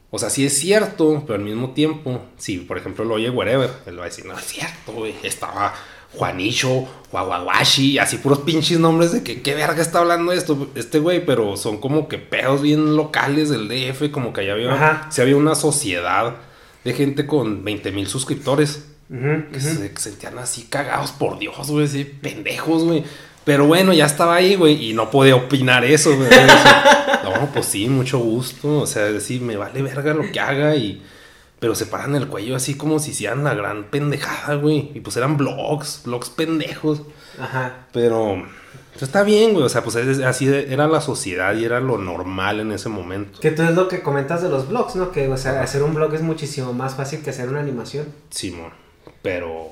O sea, sí es cierto, pero al mismo tiempo, si por ejemplo lo oye Wherever, él va a decir, no es cierto, güey. Estaba Juanicho, Wawawashi, así puros pinches nombres de que qué verga está hablando esto, este güey, pero son como que pedos bien locales del DF, como que allá había, sí había una sociedad de gente con 20 mil suscriptores que se sentían así cagados por Dios, güey, así pendejos, güey. Pero bueno, ya estaba ahí, güey, y no podía opinar eso, güey. [LAUGHS] No, pues sí, mucho gusto. O sea, decir, me vale verga lo que haga y... Pero se paran el cuello así como si hicieran la gran pendejada, güey. Y pues eran blogs, blogs pendejos. Ajá. Pero pues, está bien, güey. O sea, pues es- así era la sociedad y era lo normal en ese momento. Que tú es lo que comentas de los blogs, ¿no? Que, o sea, hacer un blog es muchísimo más fácil que hacer una animación. Simón. Pero...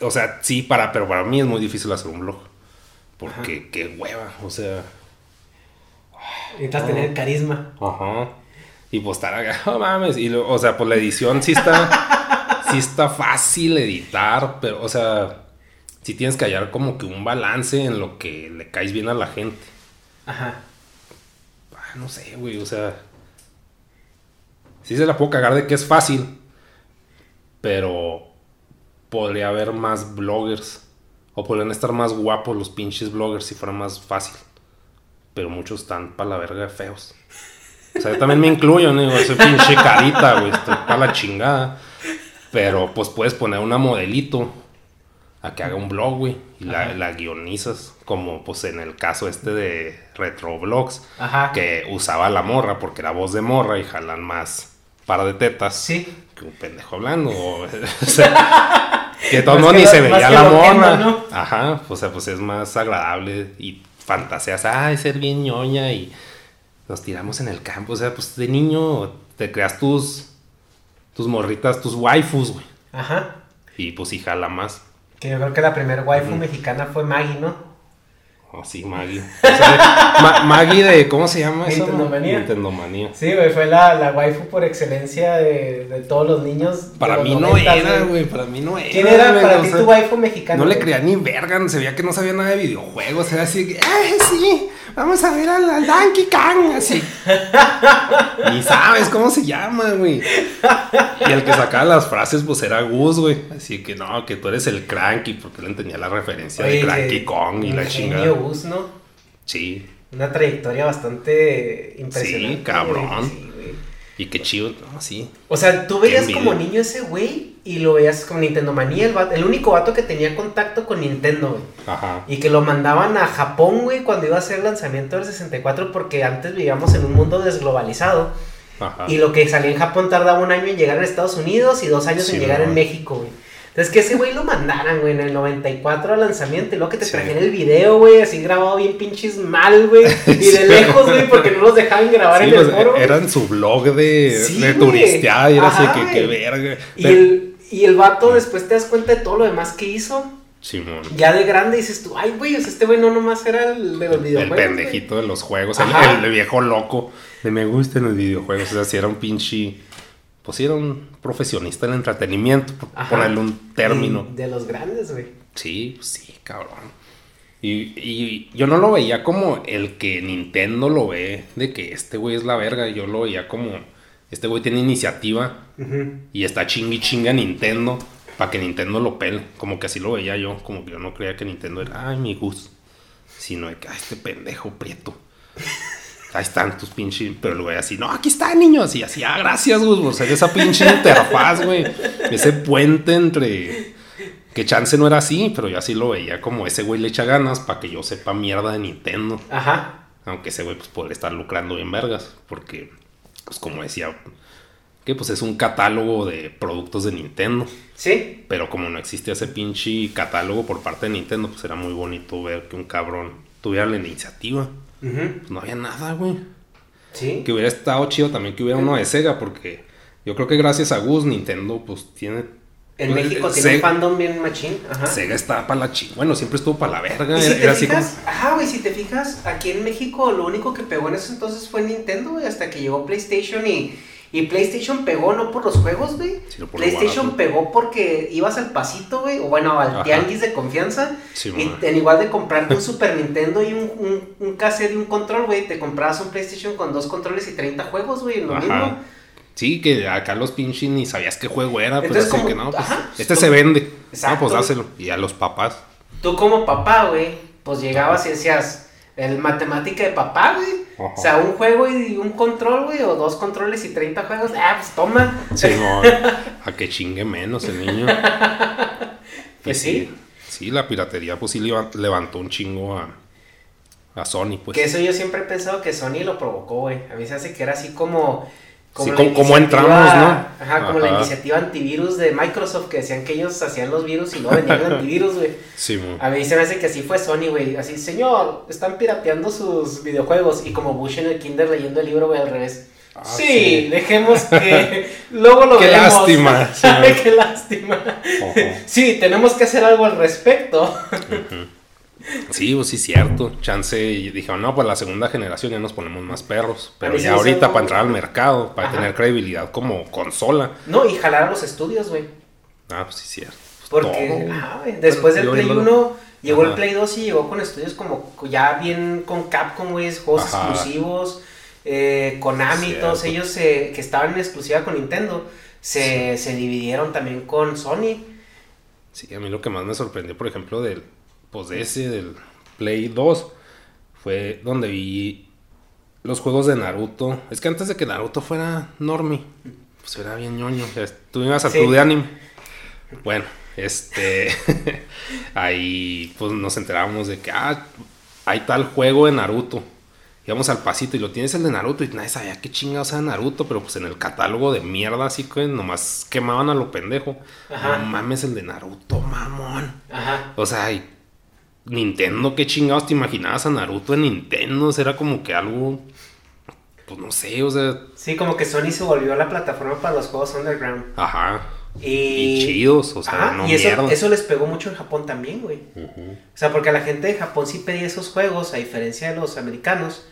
O sea, sí, para, pero para mí es muy difícil hacer un blog. Porque qué hueva, o sea... Necesitas tener carisma. Ajá. Y pues estar acá, [LAUGHS] no mames. Y lo- o sea, pues la edición sí está. sí está fácil editar, pero, o sea, sí tienes que hallar como que un balance en lo que le caes bien a la gente. Ajá. Ah, no sé, güey, o sea. Sí se la puedo cagar de que es fácil. Pero podría haber más bloggers. O podrían estar más guapos los pinches bloggers si fuera más fácil. Pero muchos están para la verga de feos. O sea, yo también me incluyo, ¿no? Soy pinche carita, güey. Estoy para la chingada. Pero pues puedes poner una modelito a que haga un blog, güey. Y la, guionizas. Como pues en el caso este de Retroblogs. Ajá. Que usaba la morra porque era voz de morra y jalan más para de tetas Sí. que un pendejo hablando. o- [LAUGHS] sea, [LAUGHS] que todo que ni se veía la morra. ¿no? Ajá, o sea, pues es más agradable y fantaseas, ay, ser bien ñoña y nos tiramos en el campo. O sea, pues de niño te creas tus, tus morritas, tus waifus, güey. Ajá. Y pues sí jala más. Que yo creo que la primera waifu mexicana fue Maggie, ¿no? Oh, sí, Maggie. O sea, [LAUGHS] Ma- Maggie de, ¿cómo se llama eso? Nintendo Manía. Nintendo Manía. Sí, güey, fue la, la waifu por excelencia de, de todos los niños. Para los mí no 90, era, güey, para mí no era. ¿Quién era güey, para ti sea, tu waifu mexicano? No le creía ni verga, se veía que no sabía nada de videojuegos, era así ¡ay, sí! Vamos a ver al, al Donkey Kong, así. [LAUGHS] Ni sabes cómo se llama, güey. Y el que sacaba las frases, pues era Gus, güey. Así que no, que tú eres el Cranky, porque él entendía la referencia Oye, de Cranky Kong y la chingada. Gus, ¿no? Sí, Una trayectoria bastante impresionante. Sí, cabrón. sí. Y qué chido, no, sí. O sea, tú veías como niño ese güey y lo veías con Nintendo Manía, el, vato- el único vato que tenía contacto con Nintendo, güey. Ajá. Y que lo mandaban a Japón, güey, cuando iba a ser el lanzamiento del 64, porque antes vivíamos en un mundo desglobalizado. Ajá. Y lo que salía en Japón tardaba un año en llegar a Estados Unidos y dos años Sí, en llegar en. México, güey. Entonces que ese güey lo mandaran, güey, en el 94 al lanzamiento y luego que te Sí. trajera el video, güey, así grabado bien pinches mal, güey. [LAUGHS] Y de Sí. lejos, güey, porque no los dejaban grabar Sí, en el foro. güey. era en su blog de, de turisteada y era Ajá, así que qué verga. Y el, y el vato después te das cuenta de todo lo demás que hizo. Simón. Ya de grande dices tú, ay, güey, o sea, este güey no nomás era el de los El videojuegos. güey". pendejito de los juegos, el, el viejo loco de me gustan los videojuegos. O sea, si era un pinche. Pues sí, era un profesionista del entretenimiento, por Ajá. ponerle un término. De los grandes, güey. Sí, sí, cabrón. Y, y yo no lo veía como el que Nintendo lo ve, de que este güey es la verga. Yo lo veía como. Este güey tiene iniciativa y está chingui chinga Nintendo para que Nintendo lo pele. Como que así lo veía yo. Como que yo no creía que Nintendo era, ay, mi Gus. Sino de que, ay, este pendejo prieto. Ahí están tus pinches. Pero el güey así, no, aquí está, niño. Así, así, ah, gracias, Gus. O sea, esa pinche interfaz, güey. Ese puente entre. Que chance no era así, pero yo así lo veía como ese güey le echa ganas para que yo sepa mierda de Nintendo. Ajá. Aunque ese güey pues podría estar lucrando bien vergas. Porque, pues como decía, que pues es un catálogo de productos de Nintendo. Sí. Pero como no existía ese pinche catálogo por parte de Nintendo, pues era muy bonito ver que un cabrón tuviera la iniciativa. Pues no había nada, güey. Sí. Que hubiera estado chido también que hubiera uno de Sega, porque yo creo que gracias a Gus, Nintendo pues tiene... En pues, México eh, tiene un Sega- fandom bien machín. Ajá. Sega está para la chi... Bueno, siempre estuvo para la verga. Y si Era, te era así como... fijas, ajá, güey, si te fijas, aquí en México lo único que pegó en ese entonces fue Nintendo, güey, hasta que llegó PlayStation y, y PlayStation pegó no por los juegos, güey. PlayStation pegó porque ibas al pasito, güey, o bueno, al Ajá. tianguis de confianza. Sí, y en igual de comprarte un Super Nintendo y un, un, un cassette y un control, güey, te comprabas un PlayStation con dos controles y 30 juegos, güey, lo Ajá. mismo. Sí, que acá los pinches ni sabías qué juego era, pues Entonces, como- que no, pues, ajá, este tú- se vende. Exacto. No, pues dáselo. Y a los papás. Tú como papá, güey, pues llegabas y decías, el matemática de papá, güey. O sea, un juego y un control, güey, o dos controles y 30 juegos. Ah, pues toma. Sí, no, [LAUGHS] a que chingue menos el niño. Pues sí. Sí, la piratería pues sí leva- levantó un chingo a, a Sony, pues. Que eso yo siempre he pensado que Sony lo provocó, güey. A mí se hace que era así como... Sí, como- como iniciativa- entramos, ¿no? Ajá, como la iniciativa antivirus de Microsoft que decían que ellos hacían los virus y luego vendían el [LAUGHS] antivirus, güey. Sí. A mí se me hace que así fue Sony, güey. Así, señor, están pirateando sus videojuegos. Y como Bush en el Kinder leyendo el libro, güey, al revés. Ah, sí, sí. dejemos que [LAUGHS] luego lo Qué veremos. lástima, sí. [LAUGHS] Qué lástima. Sí, tenemos que hacer algo al respecto. Sí, pues sí, cierto. Chance y dijeron, no, pues la segunda generación ya nos ponemos más perros. Pero ya ahorita algo- para entrar al mercado, para Ajá. tener credibilidad como consola. No, y jalar a los estudios, güey. Ah, pues sí, cierto. Pues Porque todo. ah, después del Play viéndolo. 1 llegó el. Play 2 y llegó con estudios como ya bien con Capcom, güey, juegos Ajá. exclusivos, eh, Konami, Cierto. todos ellos se- que estaban en exclusiva con Nintendo, se, se dividieron también con Sony. Sí, a mí lo que más me sorprendió, por ejemplo, del, pues de ese, del Play 2, fue donde vi los juegos de Naruto. Es que antes de que Naruto fuera normie, pues era bien ñoño. Ibas al Sí. club de anime. Bueno, este, [LAUGHS] ahí pues nos enterábamos de que, ah, hay tal juego de Naruto. Íbamos al pasito y lo tienes el de Naruto y nadie sabía qué chingados era Naruto, pero pues en el catálogo de mierda así que nomás quemaban a lo pendejo. Ajá. No mames el de Naruto, mamón. Ajá. O sea, y Nintendo, qué chingados te imaginabas a Naruto en Nintendo, O sea, era como que algo, pues no sé, o sea, Sí, como que Sony se volvió la plataforma para los juegos underground. ajá. Y, Y chidos, o sea, Ajá, no y eso, les pegó mucho en Japón también, güey. O sea, porque la gente de Japón sí pedía esos juegos, a diferencia de los americanos.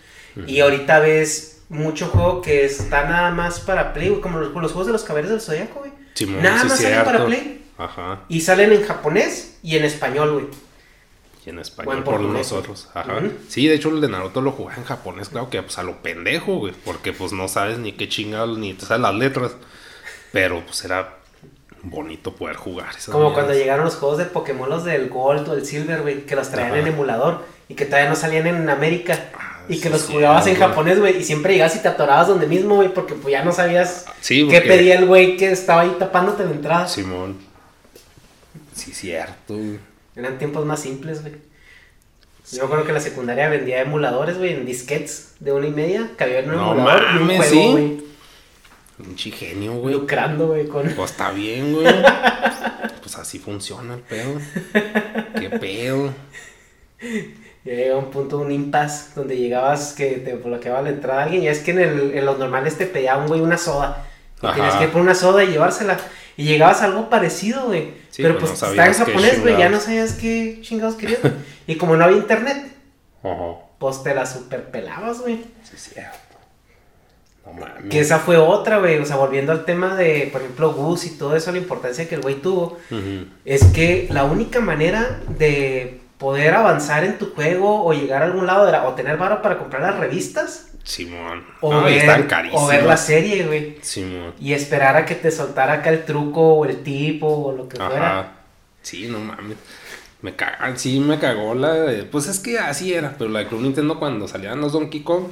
Y ahorita ves mucho juego que está nada más para Play, güey, como los, los juegos de los caballeros del Zodiaco, güey. Simón, Nada más salen para Play. Ajá. Y salen en japonés y en español, güey. Y en español por nosotros. Ajá. Sí, de hecho el de Naruto lo jugué en japonés, claro que pues a lo pendejo, güey. Porque pues no sabes ni qué chingados, ni te sabes las letras. Pero pues era bonito poder jugar. esas Como cuando llegaron los juegos de Pokémon, los del Gold o el Silver, güey, que los traían Ajá. en emulador y que todavía no salían en América. Ah, y que los sí, jugabas en güey. japonés, güey, y siempre llegabas y te atorabas donde mismo, güey, porque pues ya no sabías Sí, qué pedía el güey que estaba ahí tapándote la entrada. Simón. Sí, cierto, güey. Eran tiempos más simples, güey. Yo me acuerdo que la secundaria vendía emuladores, güey, en disquets de una y media, que había en un No emulador un mames, juego, ¿sí? güey. Pinche genio, güey. Lucrando, güey, con... Pues está bien, güey. [LAUGHS] Pues así funciona el pedo. Qué pedo. Ya llega un punto, un impasse, donde llegabas que te bloqueaba la entrada a alguien. Y es que en, el, en los normales te pedía un güey una soda. Y Ajá. tenías que ir por una soda y llevársela. Y llegabas a algo parecido, güey. Sí, Pero pues pues no estaba en japonés, güey. Ya no sabías qué chingados querías. [LAUGHS] y como no había internet, Ajá. pues te la super pelabas, güey. Sí, cierto. No mames. Que esa fue otra, güey. O sea, volviendo al tema de, por ejemplo, Gus y todo eso, la importancia que el güey tuvo. Es que la única manera de poder avanzar en tu juego o llegar a algún lado era o tener varo para comprar las revistas Simón. o, No, y están ver, o ver la serie, güey. Simón. Y esperar a que te soltara acá el truco o el tipo o lo que fuera. Ajá. Sí, no mames. Me cagan, sí, me cagó la de- Pues es que así era, pero la de Club Nintendo cuando salían los Donkey Kong,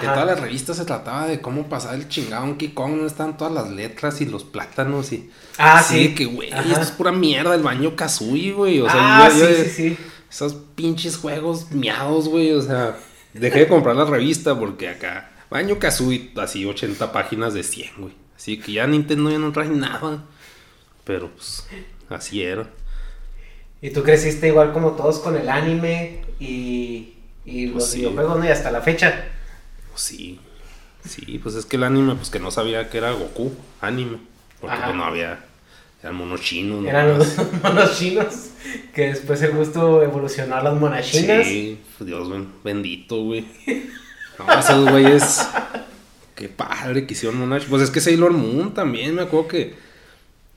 que todas las revistas se trataba de cómo pasar el chingado Donkey Kong, no estaban todas las letras y los plátanos y. Ah, así sí. de que, güey, esto es pura mierda, el baño Kazooie, güey. O sea, ah, yo- yo- sí, sí, sí. Esos pinches juegos miados, güey. O sea, dejé de comprar la revista porque acá. Baño Kazooie, así 80 páginas de 100, güey. Así que ya Nintendo ya no trae nada. Pero pues, así era. Y tú creciste igual como todos con el anime y, y los Pues sí. videojuegos, ¿no? Y hasta la fecha. Pues sí. Sí, pues es que el anime, pues que no sabía que era Goku, anime. Porque Ajá. pues no había. Eran monos chinos, Eran los [LAUGHS] monos chinos. Que después el gusto evolucionó a las monachinas. Sí, Dios ben- bendito, güey. [LAUGHS] No, esos güeyes. Qué padre que hicieron Monash. Pues es que Sailor Moon también, me acuerdo que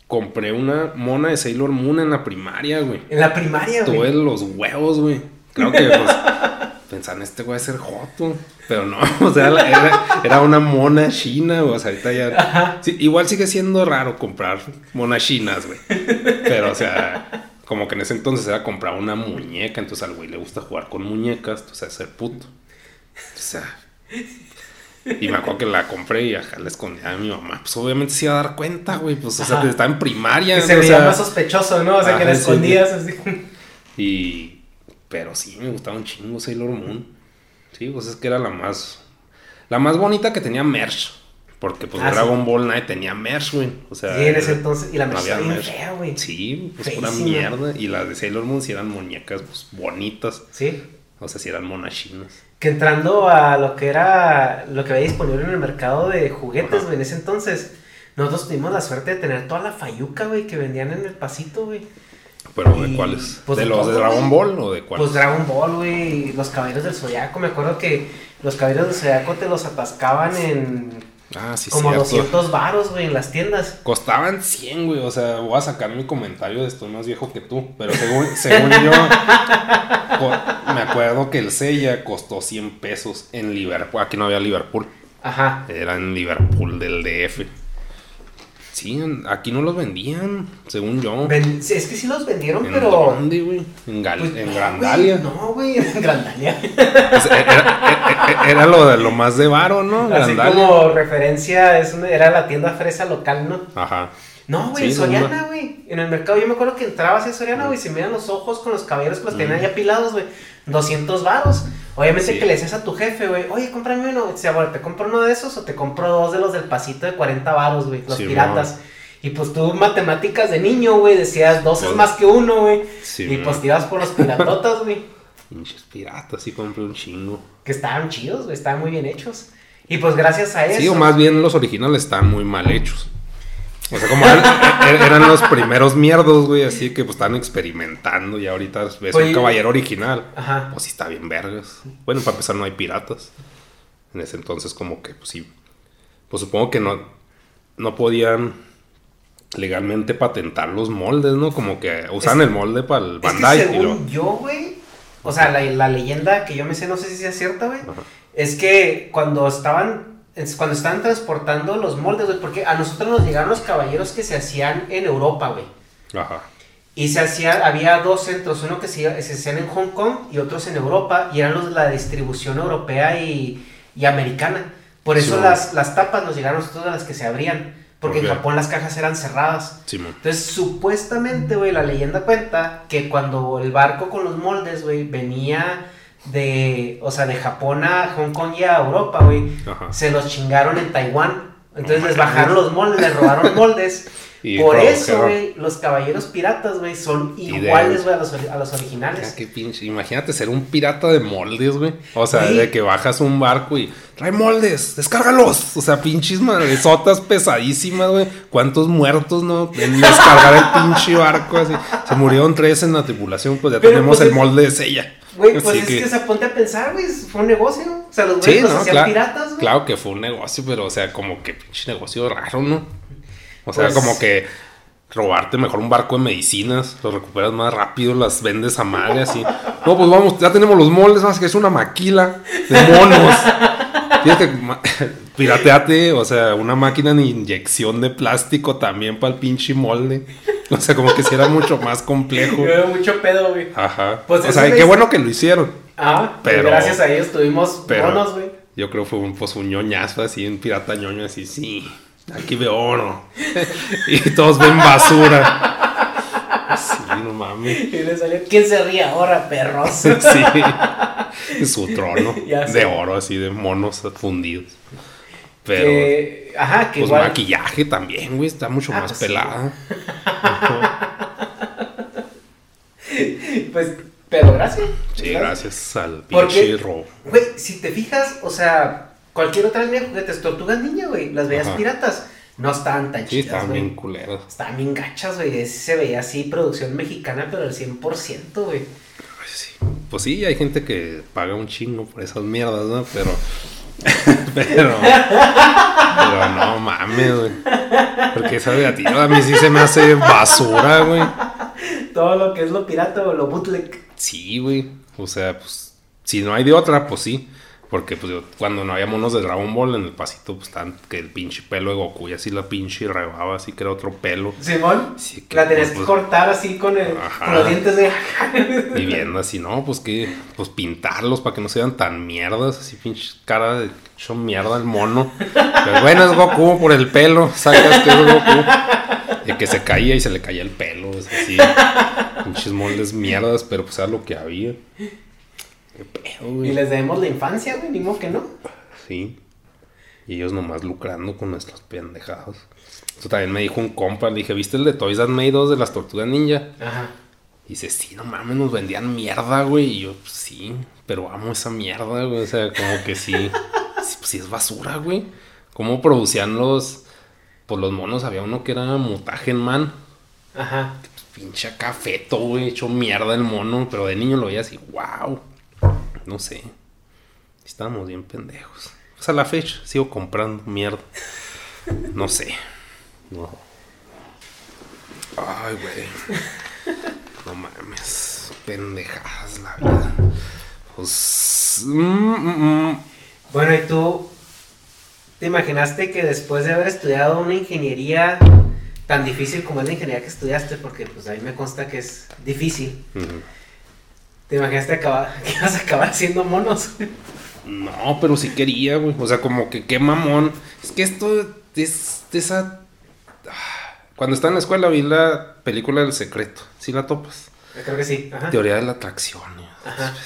compré una mona de Sailor Moon en la primaria, güey. En la primaria, güey. Tuve los huevos, güey. Claro que, pues, [LAUGHS] pensaban, este güey a ser joto. Pero no, [LAUGHS] o sea, era, era una mona china, güey. O sea, ahorita ya. Sí, igual sigue siendo raro comprar monas chinas, güey. Pero, o sea, como que en ese entonces era comprar una muñeca. Entonces al güey le gusta jugar con muñecas, entonces ser puto. O sea. Y me acuerdo que la compré y acá la escondía a mi mamá. Pues obviamente se iba a dar cuenta, güey. Pues, o sea, Ajá. estaba en primaria. Que se o veía sea, más sospechoso, ¿no? O sea, que Ajá, la sí. escondías así. Y. Pero sí, me gustaba un chingo Sailor Moon. Sí, pues es que era la más. La más bonita que tenía merch. Porque pues Ah, sí. Dragon Ball Night tenía merch, güey. O sea. Sí, en ese entonces. Y la no merch estaba bien fea, güey. Sí, pues pura mierda. Y las de Sailor Moon sí eran muñecas pues, bonitas. Sí. O sea, sí eran monachinas. Que entrando a lo que era. Lo que había disponible en el mercado de juguetes, güey, en ese entonces. Nosotros tuvimos la suerte de tener toda la fayuca, güey, que vendían en el pasito, güey. Pero ¿de cuáles? pues, ¿De de los de Dragon. Ball o de cuáles? Pues Dragon Ball, güey, los caballeros del Zodiaco. Me acuerdo que los caballeros del Zodiaco te los atascaban en ah, sí, como cierto. 200 varos, güey, en las tiendas. Costaban 100, güey. O sea, voy a sacar mi comentario de estoy más viejo que tú. Pero según, [LAUGHS] según yo, me acuerdo que el Seiya costó 100 pesos en Liverpool. Aquí no había Liverpool. Ajá. Era en Liverpool del DF. Sí, aquí no los vendían, según yo. Ven- es que sí los vendieron, ¿En pero. dónde, güey? En, Gal- pues, en Grandalia. güey, No, güey, [LAUGHS] en Grandalia. Pues, era, era- era lo, de- lo más de varo, ¿no? Así Grandalia. como referencia, es una- era la tienda fresa local, ¿no? Ajá. No, güey, Sí, Soriana, güey. En el mercado, yo me acuerdo que entrabas en Soriana, güey, se miran los ojos con los caballeros que los tenían Mm. ya apilados, güey. 200 varos. Obviamente Sí. que le decías a tu jefe, güey, oye, cómprame uno. O sea, bueno, ¿te compro uno de esos o te compro dos de los del pasito de 40 varos, güey? Los Sí, piratas. Y pues tú, matemáticas de niño, güey, decías dos es más que uno, güey. Sí, y man. pues te ibas por los piratotas, güey. [LAUGHS] Pinches piratas, sí compré un chingo. Que estaban chidos, güey, estaban muy bien hechos. Y pues gracias a eso. Sí, o más bien los originales están muy mal hechos. O sea, como eran, er, eran los primeros mierdos, güey, así que pues están experimentando y ahorita ves Oye. un caballero original. Ajá. Pues sí está bien vergas. Bueno, para empezar no hay piratas. En ese entonces como que pues sí. Pues supongo que no, no podían legalmente patentar los moldes, ¿no? Como que usan Es- el molde para el Es que Bandai. y según lo- yo, güey, o sea, la, la leyenda que yo me sé, no sé si sea cierta, güey, es que cuando estaban, es cuando estaban transportando los moldes, güey, porque a nosotros nos llegaron los caballeros que se hacían en Europa, güey. Ajá. Y se hacía, había dos centros, uno que se, se hacían en Hong Kong y otros en Europa, y eran los de la distribución europea y, y americana. Por eso Sí, las, las tapas nos llegaron a nosotros de las que se abrían, porque en Ok. Japón las cajas eran cerradas. Simón. Entonces, supuestamente, güey, la leyenda cuenta que cuando el barco con los moldes, güey, venía de, o sea, de Japón a Hong Kong y a Europa, güey, se los chingaron en Taiwán. Entonces les bajaron los moldes, les robaron moldes. [LAUGHS] Y Por eso, güey, los caballeros piratas, güey, son iguales, güey, a los, a los originales. qué pinche. Imagínate ser un pirata de moldes, güey. O sea, Sí. de que bajas un barco y trae moldes, descárgalos. O sea, pinches madresotas pesadísimas, güey. ¿Cuántos muertos, no? En descargar el pinche barco, así. Se murieron tres en la tripulación, pues ya Pero, tenemos pues, el molde de sella. Güey, pues Así es que- que, se ponte a pensar, güey, fue un negocio, ¿no? O sea, los Sí, güeyes los no, hacían claro. piratas, güey. Claro que fue un negocio, pero o sea, como que pinche negocio raro, ¿no? O sea, Pues- como que robarte mejor un barco de medicinas, lo recuperas más rápido, las vendes a madre así. No, pues vamos, ya tenemos los moldes, más que es una maquila de monos. Ma- [LAUGHS] pirateate, o sea, una máquina de inyección de plástico también para el pinche molde. O sea, como que si era mucho más complejo. Yo veo mucho pedo, güey. Ajá. Pues o sea, qué bueno que lo hicieron. Ah, Pero- pero gracias a ellos tuvimos Pero monos, güey. yo creo que fue un, pues, un ñoñazo así, un pirata ñoño así, sí, aquí veo oro. y todos ven basura. Sí, no mames. Y le salió, ¿quién se ríe ahora, perros? [LAUGHS] Sí. Su trono [LAUGHS] de oro, así de monos fundidos. Pero, Que- ajá, que pues igual. maquillaje también, güey, está mucho Ah, más sí. pelada. [LAUGHS] Pues, pero gracias. Sí, gracias al Porque- pinche robo. Güey, si te fijas, o sea, cualquier otra línea de juguetes, tortugas niña, güey, las veías Ajá. piratas, no estaban tan Sí, chidas, estaban bien culeros. Estaban bien gachas, güey. Se veía así, producción mexicana, pero al 100%, güey. Pues sí. Pues sí, hay gente que paga un chingo por esas mierdas, ¿no? Pero. [LAUGHS] pero. Pero no mames, güey. Porque esa de a ti, a mí sí se me hace basura, güey. Todo lo que es lo pirata o lo bootleg. Sí, güey. O sea, pues. Si no hay de otra, pues sí. Porque pues, yo- cuando no había monos de Dragon Ball en el pasito, pues están que el pinche pelo de Goku y así la pinche rebaba, así que era otro pelo. Simón, Sí, que, la tenías pues, que cortar así con, el, Ajá. con los dientes de. Y viendo así, no, pues que, pues pintarlos para que no se vean tan mierdas, así pinche cara de hecho mierda el mono. Pero bueno, es Goku por el pelo, sacas que es Goku. Y que se caía y se le caía el pelo, es así. Pinches moldes mierdas, pero pues era lo que había. Qué pedo, Y les debemos la infancia, güey, ni modo que no. Sí. Y ellos nomás lucrando con nuestros pendejados. Eso también me dijo un compa, le dije, ¿viste el de Toys That Made 2 de las tortugas ninja? Ajá. Y dice, sí, no mames, nos vendían mierda, güey. Y yo, "Pues sí, pero amo esa mierda, güey. O sea, como que sí. [LAUGHS] sí, pues sí es basura, güey. ¿Cómo producían los. Pues los monos, había uno que era Mutagen Man. Ajá. Pinche cafeto, güey. Hecho mierda el mono. Pero de niño lo veía así, wow. No sé. Estábamos bien pendejos. Pues a la fecha sigo comprando mierda. No sé. No. Ay, güey. No mames. Pendejadas la vida. Pues. mm, mm, mm. Bueno, ¿y tú te imaginaste que después de haber estudiado una ingeniería tan difícil como es la ingeniería que estudiaste, porque pues a mí me consta que es difícil. Te imaginaste acabar, [LAUGHS] que ibas a acabar siendo monos? No, pero sí quería, güey. O sea, como que qué mamón. Es que esto es de esa. Ah, Cuando estaba en la escuela vi la película del secreto. ¿Sí la topas? Creo que sí. Ajá. Teoría de la atracción. Ajá. [SIGHS]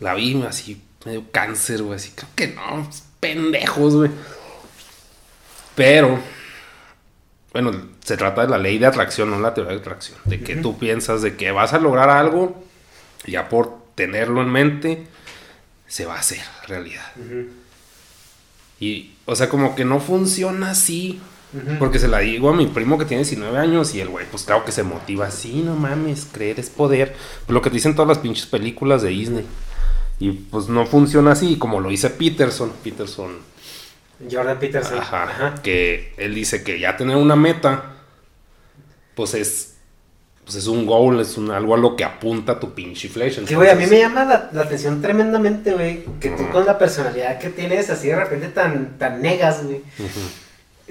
La vi así, medio cáncer, güey. Así, creo que no. Pendejos, güey. Pero. Bueno, se trata de la ley de atracción, no la teoría de atracción. De que tú piensas de que vas a lograr algo, y ya por tenerlo en mente, se va a hacer realidad. Y, o sea, como que no funciona así Porque se la digo a mi primo que tiene 19 años y el güey, pues claro que se motiva. Sí, no mames, creer es poder. Pues lo que te dicen todas las pinches películas de Disney. Y pues no funciona así, como lo dice Peterson. Peterson. Jordan Peterson. Ajá, Que él dice que ya tener una meta, pues es. Pues es un goal, es un, algo a lo que apunta tu pinche flecha. Que, güey, a mí me llama la, la atención tremendamente, güey, que tú con la personalidad que tienes, así de repente tan, tan negas, güey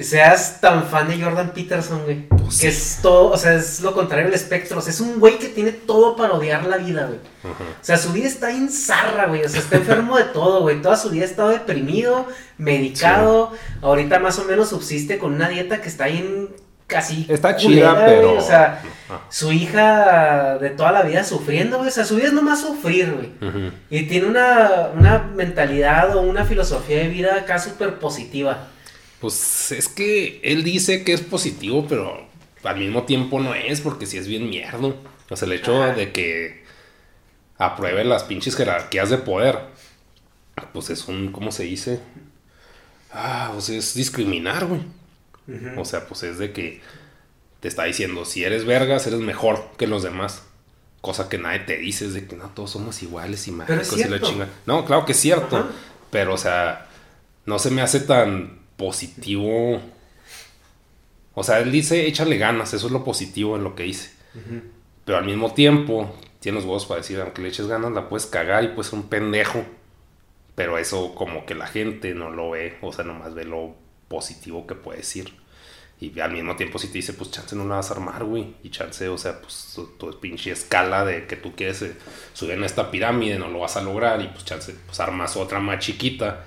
seas tan fan de Jordan Peterson, güey. Pues que es todo, o sea, es lo contrario del espectro. O sea, es un güey que tiene todo para odiar la vida, güey. O sea, su vida está ensarra, güey. O sea, está enfermo de todo, güey. Toda su vida ha estado deprimido, medicado. Ahorita más o menos subsiste con una dieta que está ahí casi. Está chida, pero. O sea, su hija de toda la vida sufriendo, güey. O sea, su vida es nomás sufrir, güey. Y tiene una, una mentalidad o una filosofía de vida acá súper positiva. Pues es que él dice que es positivo, pero al mismo tiempo no es, porque si es bien mierdo. O sea, el hecho de que apruebe las pinches jerarquías de poder, pues es un, ¿cómo se dice? Ah, pues es discriminar, güey. O sea, pues es de que te está diciendo, si eres vergas, eres mejor que los demás. Cosa que nadie te dice, es de que no, todos somos iguales y mágicos y la chinga. No, claro que es cierto. Pero, o sea, no se me hace tan positivo. O sea, él dice, échale ganas, eso es lo positivo en lo que dice. Pero al mismo tiempo, tiene los huevos para decir, aunque le eches ganas, la puedes cagar y pues un pendejo. Pero eso como que la gente no lo ve, o sea, nomás ve lo positivo que puede decir. Y al mismo tiempo si te dice, pues chance no la vas a armar, güey. Y chance, o sea, pues tu, pinche escala de que tú quieres eh, subir en esta pirámide, no lo vas a lograr. Y pues chance, pues armas otra más chiquita.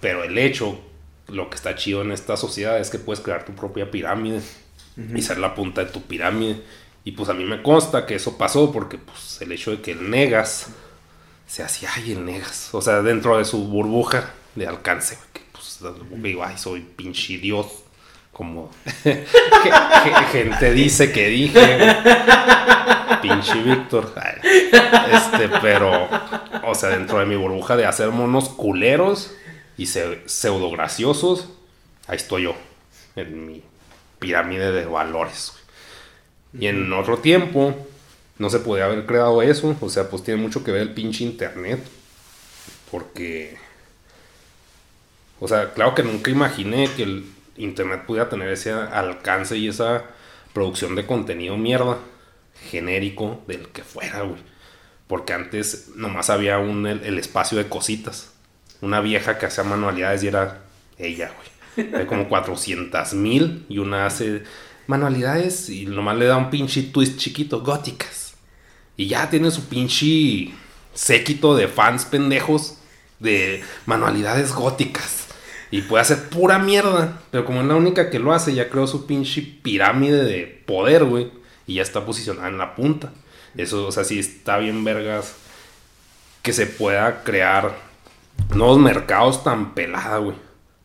Pero el hecho lo que está chido en esta sociedad es que puedes crear tu propia pirámide y ser la punta de tu pirámide. Y pues a mí me consta que eso pasó porque pues el hecho de que el negas se hacía, ay, el negas, o sea, dentro de su burbuja de alcance, que pues digo, ay, soy pinche dios, como [LAUGHS] gente dice que dije, pinche Víctor, este, pero, o sea, dentro de mi burbuja de hacer monos culeros y pseudo graciosos, ahí estoy yo, en mi pirámide de valores. Y en otro tiempo no se podía haber creado eso, o sea, pues tiene mucho que ver el pinche internet, porque, o sea, claro que nunca imaginé que el internet pudiera tener ese alcance y esa producción de contenido mierda, genérico, del que fuera, güey. Porque antes nomás había un, el espacio de cositas una vieja que hacía manualidades y era ella, güey. Hay como 400 mil y una hace manualidades y nomás le da un pinche twist chiquito, góticas. Y ya tiene su pinche séquito de fans pendejos de manualidades góticas. Y puede hacer pura mierda. Pero como es la única que lo hace, ya creó su pinche pirámide de poder, güey. Y ya está posicionada en la punta. Eso, o sea, sí está bien vergas que se pueda crear nuevos mercados tan pelada, güey.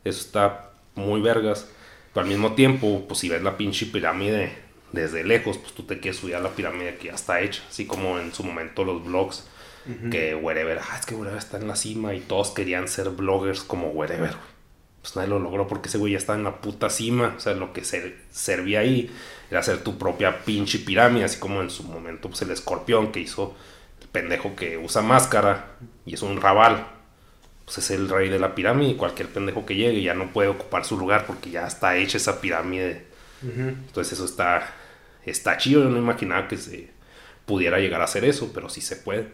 Eso está muy vergas. Pero al mismo tiempo, pues si ves la pinche pirámide desde lejos, pues tú te quieres subir a la pirámide que ya está hecha. Así como en su momento los blogs. Que Wherever, ah, es que Wherever está en la cima y todos querían ser bloggers como Wherever, Pues nadie lo logró porque ese güey ya está en la puta cima. O sea, lo que se servía ahí era hacer tu propia pinche pirámide. Así como en su momento, pues el escorpión que hizo el pendejo que usa máscara y es un rabal pues es el rey de la pirámide y cualquier pendejo que llegue ya no puede ocupar su lugar porque ya está hecha esa pirámide. Entonces eso está, está chido, yo no imaginaba que se pudiera llegar a hacer eso, pero sí se puede.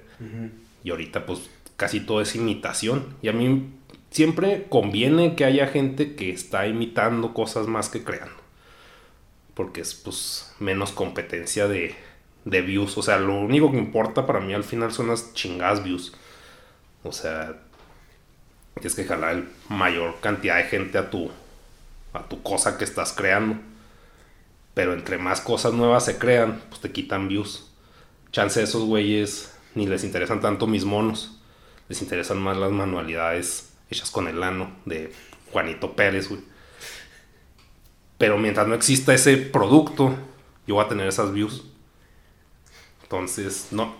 Y ahorita pues casi todo es imitación. Y a mí siempre conviene que haya gente que está imitando cosas más que creando. Porque es pues menos competencia de, de views. O sea, lo único que importa para mí al final son las chingadas views. O sea, tienes que jalar el mayor cantidad de gente a tu, a tu cosa que estás creando. Pero entre más cosas nuevas se crean, pues te quitan views. Chance de esos güeyes ni les interesan tanto mis monos. Les interesan más las manualidades hechas con el ano de Juanito Pérez, güey. Pero mientras no exista ese producto, yo voy a tener esas views. Entonces, no,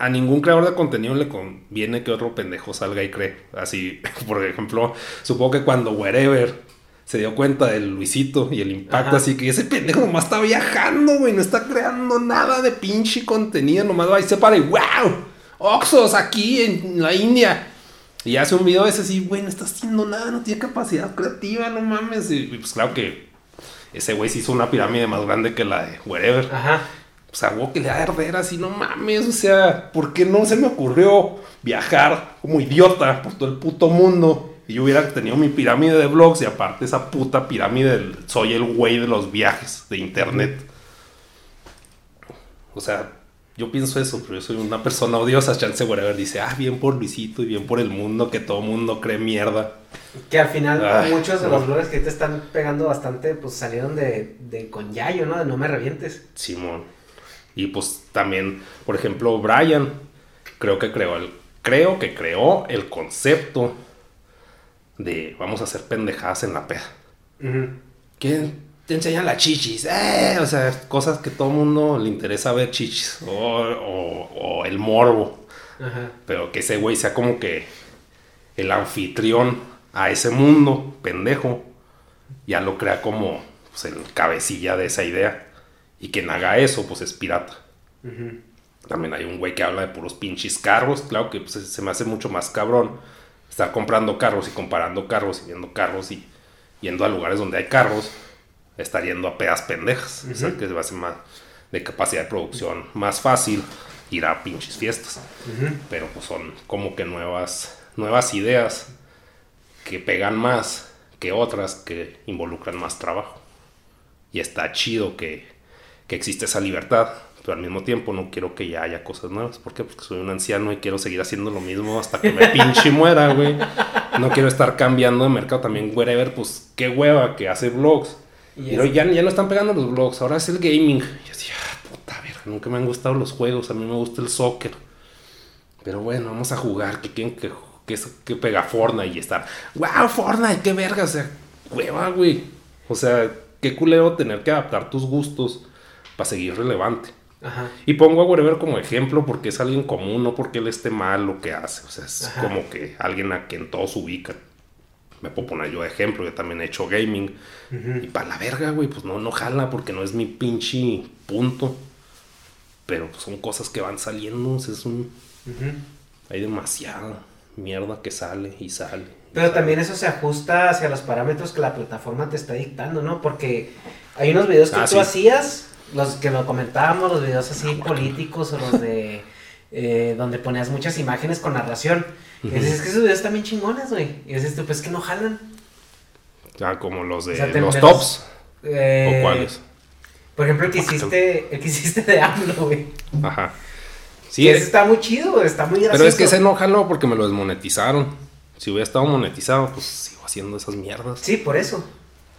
a ningún creador de contenido le conviene que otro pendejo salga y cree. Así, [LAUGHS] por ejemplo, supongo que cuando Wherever se dio cuenta del Luisito y el impacto, así que ese pendejo nomás está viajando, güey, no está creando nada de pinche contenido, nomás va y se para y wow, Oxos aquí en la India. Y hace un video ese así, güey, no está haciendo nada, no tiene capacidad creativa, no mames. Y, pues claro que ese güey se hizo una pirámide más grande que la de Wherever. Ajá. O sea, güey, que le da a arder así, no mames. O sea, ¿por qué no se me ocurrió viajar como idiota por todo el puto mundo? Y yo hubiera tenido mi pirámide de vlogs y aparte esa puta pirámide soy el güey de los viajes de internet. O sea, yo pienso eso, pero yo soy una persona odiosa. Chance Whatever dice, ah, bien por Luisito y bien por el mundo, que todo mundo cree mierda. Que al final muchos de los blogs que te están pegando bastante, pues salieron de, de con Yayo, ¿no? De no me revientes. Simón. Y pues también, por ejemplo, Brian, creo que creó el, creo que creó el concepto de vamos a hacer pendejadas en la peda. ¿Quién? te enseñan las chichis, eh, o sea, cosas que todo el mundo le interesa ver chichis, o, el morbo, pero que ese güey sea como que el anfitrión a ese mundo, pendejo, ya lo crea como pues, el cabecilla de esa idea, y quien haga eso, pues es pirata. También hay un güey que habla de puros pinches carros, claro que pues, se me hace mucho más cabrón estar comprando carros y comparando carros y viendo carros y yendo a lugares donde hay carros estar yendo a pedas pendejas. O sea, que va a ser más de capacidad de producción más fácil ir a pinches fiestas. Pero pues son como que nuevas, nuevas ideas que pegan más que otras que involucran más trabajo. Y está chido que, que existe esa libertad, pero al mismo tiempo no quiero que ya haya cosas nuevas. ¿Por qué? Porque soy un anciano y quiero seguir haciendo lo mismo hasta que me [LAUGHS] pinche muera, güey. No quiero estar cambiando de mercado también, wherever, pues qué hueva que hace vlogs pero ya, ya no están pegando los blogs, ahora es el gaming. Y yo decía, ah, puta verga, nunca me han gustado los juegos, a mí me gusta el soccer. Pero bueno, vamos a jugar, que quieren que, que, que pega Fortnite y estar, wow, Fortnite, qué verga, o sea, hueva, güey. O sea, qué culero tener que adaptar tus gustos para seguir relevante. Ajá. Y pongo a Wherever como ejemplo porque es alguien común, no porque él esté mal lo que hace. O sea, es como que alguien a quien todos ubican me puedo poner yo de ejemplo, yo también he hecho gaming. Y para la verga, güey, pues no, no jala porque no es mi pinche punto. Pero pues, son cosas que van saliendo, es un... Hay demasiada mierda que sale y sale. Pero también eso se ajusta hacia los parámetros que la plataforma te está dictando, ¿no? Porque hay unos videos que ah, tú hacías, los que lo comentábamos, los videos así políticos o los de... Eh, donde ponías muchas imágenes con narración. Y dices, es que esos videos están bien chingones, güey. Y dices, tú, pues que no jalan. Ya, como los de los tops. Eh, ¿O cuáles? Por ejemplo, el que hiciste, el que hiciste de AMLO, güey. Ajá. Sí, ese está muy chido, está muy gracioso. Pero es que ese no jaló porque me lo desmonetizaron. Si hubiera estado monetizado, pues sigo haciendo esas mierdas. Sí, por eso.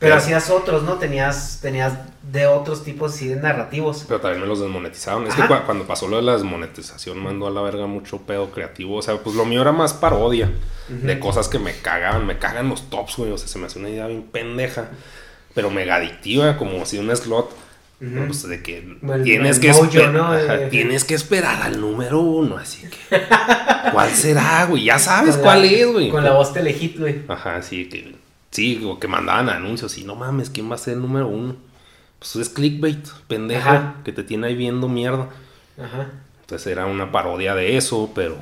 Pero hacías otros, ¿no? Tenías, tenías de otros tipos sí, de narrativos. Pero también me los desmonetizaron. Es que cuando pasó lo de la desmonetización mandó a la verga mucho pedo creativo. O sea, pues lo mío era más parodia de cosas que me cagaban. Me cagan los tops, güey. O sea, se me hace una idea bien pendeja. Pero mega adictiva, como si un slot. Pues de que tienes que tienes que esperar al número uno, así que [LAUGHS] ¿cuál será, güey? Ya sabes cuál es, güey. Con la voz telehit, güey. Ajá, sí, que Sí, o que mandaban anuncios y no mames, ¿quién va a ser el número uno? Pues es clickbait, pendeja, que te tiene ahí viendo mierda. Ajá. Entonces era una parodia de eso, pero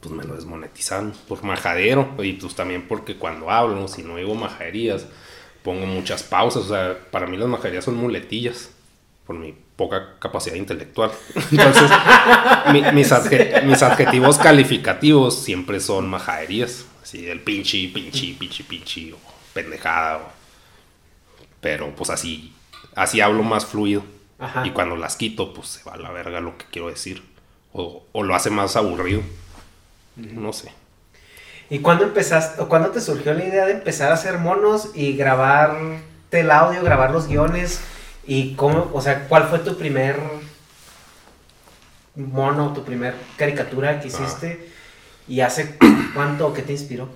pues me lo desmonetizaron por majadero. Y pues también porque cuando hablo, si no digo majaderías, pongo muchas pausas. O sea, para mí las majaderías son muletillas por mi poca capacidad intelectual. [LAUGHS] Entonces, mis, mis adjetivos calificativos siempre son majaderías. Sí, el pinche, pinche, pinche, pinche, o pendejada. Pero pues así, así hablo más fluido. Y cuando las quito, pues se va a la verga lo que quiero decir. O, lo hace más aburrido. No sé. ¿Y cuándo empezaste, o cuándo te surgió la idea de empezar a hacer monos y grabar el audio, grabar los guiones? ¿Y cómo, o sea, cuál fue tu primer mono, tu primer caricatura que hiciste? ¿Y hace cuánto que te inspiró?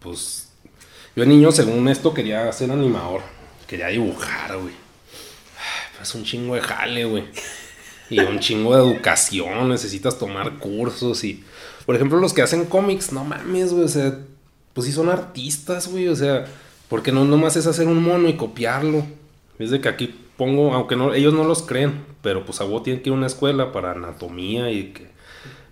Pues yo niño, según esto, quería ser animador. Quería dibujar, güey. Es un chingo de jale, güey. Y un chingo de educación. Necesitas tomar cursos y... Por ejemplo, los que hacen cómics, no mames, güey. O sea, pues sí son artistas, güey. O sea, Porque no nomás es hacer un mono y copiarlo. Es de que aquí pongo, aunque no, ellos no los creen, pero pues a vos tienen que ir a una escuela para anatomía y que,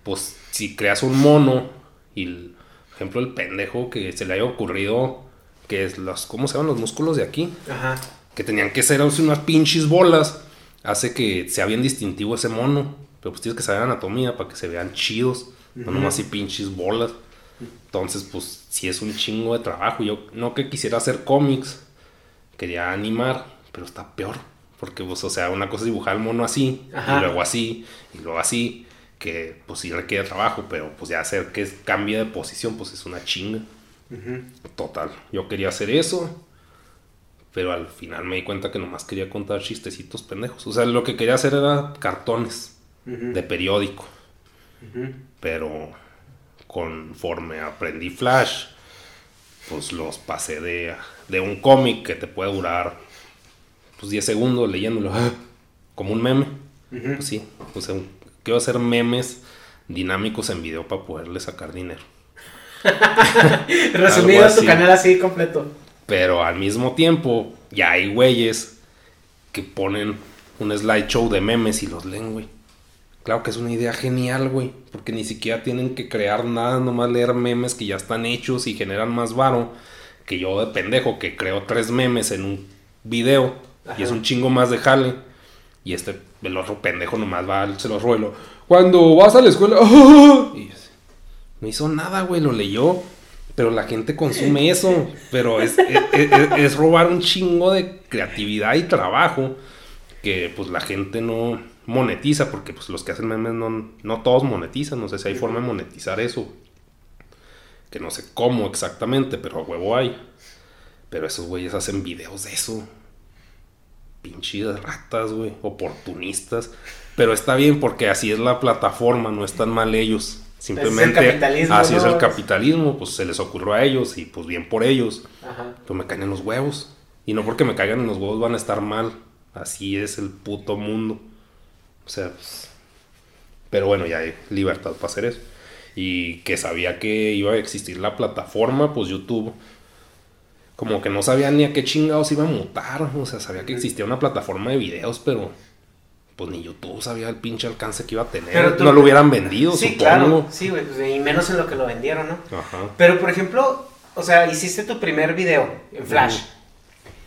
pues si creas un mono y, el- por ejemplo, el pendejo que se le haya ocurrido que es los, ¿cómo se llaman los músculos de aquí? Ajá. que tenían que ser unas pinches bolas, hace que sea bien distintivo ese mono. Pero pues tienes que saber anatomía para que se vean chidos, no nomás así pinches bolas. Entonces, pues sí es un chingo de trabajo. Yo no que quisiera hacer cómics, quería animar, pero está peor. Porque, pues, o sea, una cosa es dibujar el mono así, Ajá. y luego así, y luego así, que pues sí requiere trabajo, pero pues ya hacer que cambie de posición, pues es una chinga. Total, yo quería hacer eso, pero al final me di cuenta que nomás quería contar chistecitos pendejos. O sea, lo que quería hacer era cartones de periódico, pero conforme aprendí Flash, pues los pasé de, de un cómic que te puede durar pues 10 segundos leyéndolo, [LAUGHS] como un meme. Pues sí, o sea, quiero hacer memes dinámicos en video para poderle sacar dinero. [LAUGHS] Resumido tu canal así completo. Pero al mismo tiempo, ya hay güeyes que ponen un slideshow de memes y los leen, güey. Claro que es una idea genial, güey. Porque ni siquiera tienen que crear nada, nomás leer memes que ya están hechos y generan más varo. Que yo de pendejo que creo tres memes en un video. Y es un chingo más de jale. Y este, el otro pendejo nomás va, se los ruelo. Cuando vas a la escuela. [LAUGHS] Y así, no hizo nada, güey, lo leyó. Pero la gente consume [LAUGHS] eso. Pero es, es, es- es robar un chingo de creatividad y trabajo que pues la gente no monetiza. Porque pues los que hacen memes no, no todos monetizan. No sé si hay forma de monetizar eso. Que no sé cómo exactamente, pero a huevo hay. Pero esos güeyes hacen videos de eso. Pinches ratas, güey. Oportunistas. Pero está bien porque así es la plataforma, no están mal ellos. Simplemente capitalismo, así es el capitalismo, pues se les ocurrió a ellos y pues bien por ellos. Ajá. Pues me caen en los huevos. Y no porque me caigan en los huevos van a estar mal. Así es el puto mundo. O sea, pues, pero bueno, ya hay libertad para hacer eso. Y que sabía que iba a existir la plataforma, pues YouTube. Como que no sabía ni a qué chingados iba a mutar. O sea, sabía que existía una plataforma de videos, pero pues ni YouTube sabía el pinche alcance que iba a tener. Pero tú- no lo hubieran vendido, Sí, supongo. claro. Sí, güey. pues, y menos en lo que lo vendieron, ¿no? Ajá. Pero, por ejemplo, o sea, hiciste tu primer video en Flash.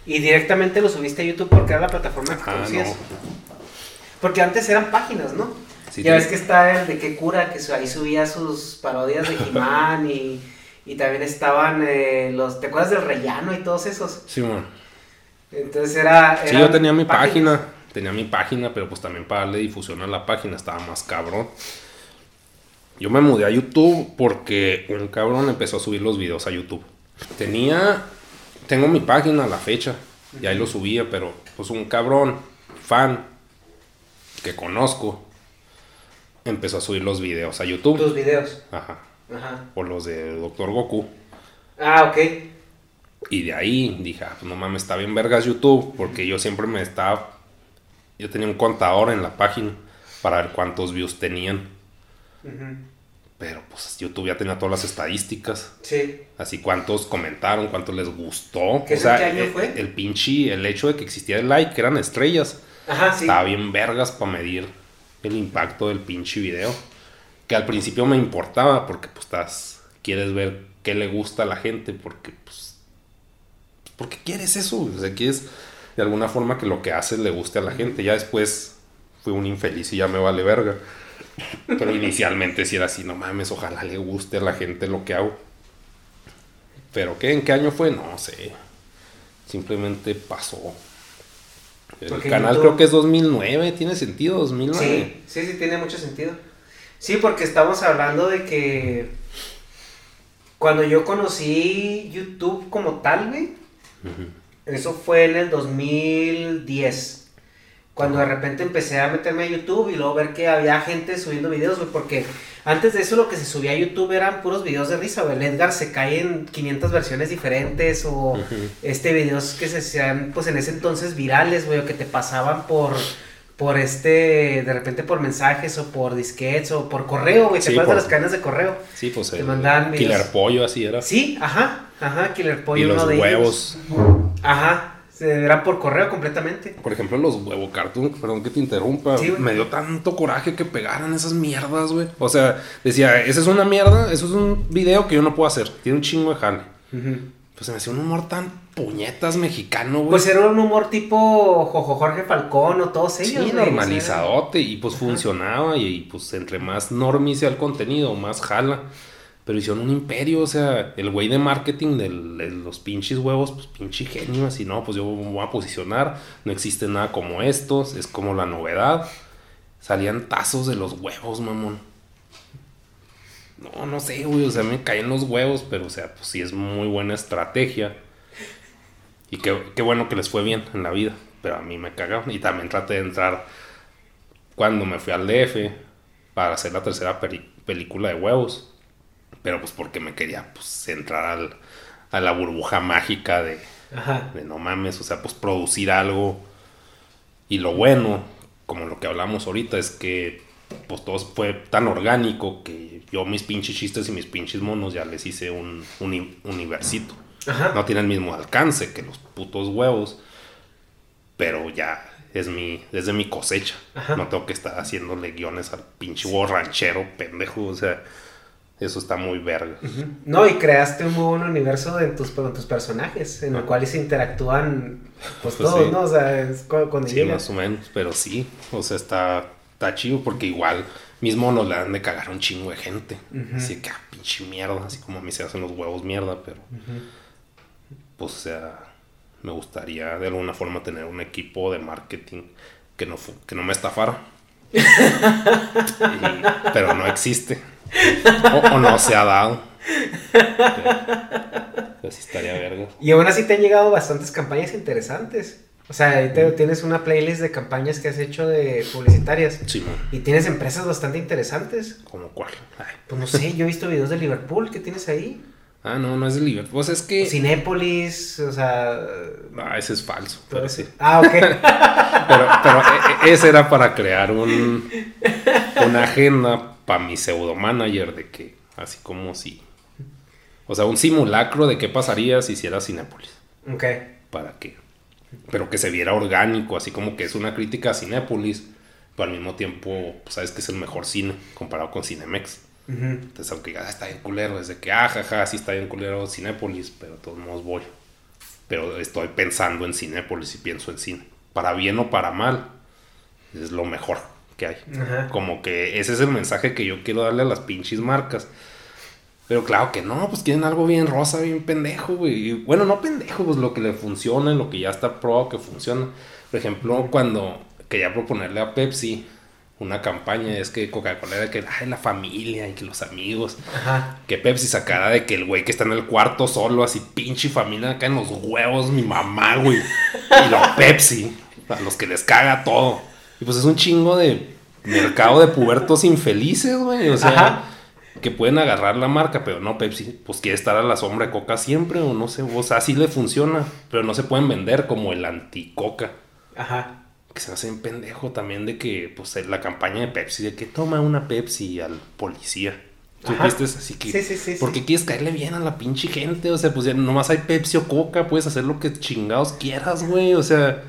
Y directamente lo subiste a YouTube porque era la plataforma que Ah, conocías. no. Porque antes eran páginas, ¿no? Sí, ya ves que está el de qué cura, que ahí subía sus parodias de [LAUGHS] He-Man y, y también estaban eh, los. ¿Te acuerdas del rellano y todos esos? Sí, bueno. Entonces era. Sí, yo tenía mi páginas. página. Tenía mi página, pero pues también para darle difusión a la página estaba más cabrón. Yo me mudé a YouTube porque un cabrón empezó a subir los videos a YouTube. Tenía. Tengo mi página a la fecha. Y ahí lo subía, pero pues un cabrón, fan, que conozco, empezó a subir los videos a YouTube. Tus videos. Ajá. Ajá. O los de Doctor Goku. Ah, ok. Y de ahí dije, ah, pues no mames, está bien vergas YouTube, porque yo siempre me estaba... Yo tenía un contador en la página para ver cuántos views tenían. Pero pues YouTube ya tenía todas las estadísticas. Sí. Así cuántos comentaron, cuántos les gustó. ¿Qué o sea, año el, fue? el pinche, el hecho de que existía el like, que eran estrellas, Ajá, sí. estaba bien vergas para medir el impacto del pinche video. Que al principio me importaba porque pues estás, quieres ver qué le gusta a la gente porque pues, porque quieres eso, o sea, quieres de alguna forma que lo que haces le guste a la gente. Ya después fui un infeliz y ya me vale verga. Pero inicialmente sí era así, no mames, ojalá le guste a la gente lo que hago. Pero ¿qué? ¿En qué año fue? No sé. Simplemente pasó. El canal YouTube- creo que es 2009, tiene sentido, 2009. Sí, sí, sí, tiene mucho sentido. Sí, porque estamos hablando de que cuando yo conocí YouTube como tal, güey, eso fue en el 2010. Cuando de repente empecé a meterme a YouTube y luego ver que había gente subiendo videos, güey, porque antes de eso lo que se subía a YouTube eran puros videos de risa, güey. El Edgar se cae en 500 versiones diferentes o este videos que se hacían pues en ese entonces virales, güey, o que te pasaban por por este, de repente por mensajes o por disquets o por correo, güey. ¿Te Sí, acuerdas por- de las cadenas de correo? Sí, pues Te el mandaban Killer videos. Pollo así era. Sí, ajá, ajá, Killer Pollo, y uno los de huevos. ellos. Ajá, eran por correo completamente. Por ejemplo, los huevo cartoon, perdón que te interrumpa, Sí, me dio tanto coraje que pegaran esas mierdas, güey. O sea, decía, esa es una mierda, eso es un video que yo no puedo hacer, tiene un chingo de jale. Pues se me hacía un humor tan puñetas mexicano, güey. Pues era un humor tipo Jojo Jorge Falcón o todos Sí, ellos. güey, normalizadote y pues Ajá. funcionaba y, y, pues entre más normie sea el contenido, más jala. Pero hicieron un imperio, o sea, el güey de marketing del- de los pinches huevos, pues pinche genio, así no, pues yo me voy a posicionar, no existe nada como estos, es como la novedad. Salían tazos de los huevos, mamón. No, no sé, güey, o sea, me caen los huevos, pero o sea, pues sí es muy buena estrategia. Y qué, qué bueno que les fue bien en la vida. Pero a mí me cagaron. Y también traté de entrar cuando me fui al DF para hacer la tercera película de huevos. Pero pues porque me quería pues entrar al- a la burbuja mágica de, Ajá. de no mames, o sea, pues producir algo. Y lo bueno, como lo que hablamos ahorita, es que pues todo fue tan orgánico que yo mis pinches chistes y mis pinches monos ya les hice un, uni- universito Ajá. no tiene el mismo alcance que los putos huevos, pero ya es mi, es de mi cosecha. Ajá. No tengo que estar haciéndole guiones al pinche huevo ranchero, pendejo. O sea, eso está muy verga. No, y creaste un muy buen universo en tus, con tus personajes, en el cual se interactúan pues, Pues todos, sí. ¿no? O sea, es cuando Sí, más o menos, pero sí. O sea, está, está chido porque igual mismo nos le dan de cagar un chingo de gente. Así que, ah, pinche mierda, así como a mí se hacen los huevos mierda, pero pues, o sea, me gustaría de alguna forma tener un equipo de marketing que no, que no me estafara. [LAUGHS] Y- pero no existe. O, o no se ha dado. Pero, pero sí estaría verga. Y aún así te han llegado bastantes campañas interesantes. O sea, ahí te- tienes una playlist de campañas que has hecho de publicitarias. Sí, man. Y tienes empresas bastante interesantes. ¿Como cuál? Ay. Pues no sé, yo he visto videos de Liverpool que tienes ahí. Ah, no, no es de Liverpool. Pues es que. Cinépolis, o sea... Ah, ese es falso. Pero sí. Ah, ok. [LAUGHS] Pero, pero e- e- ese era para crear un, una agenda para mi pseudo manager de que, así como si. O sea, un simulacro de qué pasaría si hiciera Cinépolis. ok. Para que. Pero que se viera orgánico, así como que es una crítica a Cinépolis. Pero al mismo tiempo, pues, sabes que es el mejor cine comparado con Cinemex. Ujú. Entonces, aunque digas, "Ah, está bien culero, es de que, ah, jaja, sí está bien culero Cinépolis, pero de todos modos voy. Pero estoy pensando en Cinépolis y pienso en cine. Para bien o para mal, es lo mejor que hay. Ajá. Como que ese es el mensaje que yo quiero darle a las pinches marcas. Pero claro que no, pues quieren algo bien rosa, bien pendejo, güey. Y Bueno, no pendejo, pues lo que le funciona, lo que ya está probado que funciona. Por ejemplo, cuando quería proponerle a Pepsi una campaña, es que Coca-Cola era que, ay, la familia y que los amigos. Ajá. Que Pepsi sacara de que el güey que está en el cuarto solo, así pinche familia, acá en los huevos, mi mamá, güey. Y lo Pepsi, a los que les caga todo. Y pues es un chingo de mercado de pubertos infelices, güey. O sea, Ajá. que pueden agarrar la marca, pero no Pepsi, pues quiere estar a la sombra de Coca siempre, o no sé, o sea, así le funciona. Pero no se pueden vender como el anti-Coca Ajá. Que se me hace un pendejo también de que, pues, la campaña de Pepsi, de que toma una Pepsi al policía. ¿Supiste? Así que, Sí, sí, sí, ¿por sí. qué quieres caerle bien a la pinche gente? O sea, pues ya nomás hay Pepsi o Coca, puedes hacer lo que chingados quieras, güey. O sea,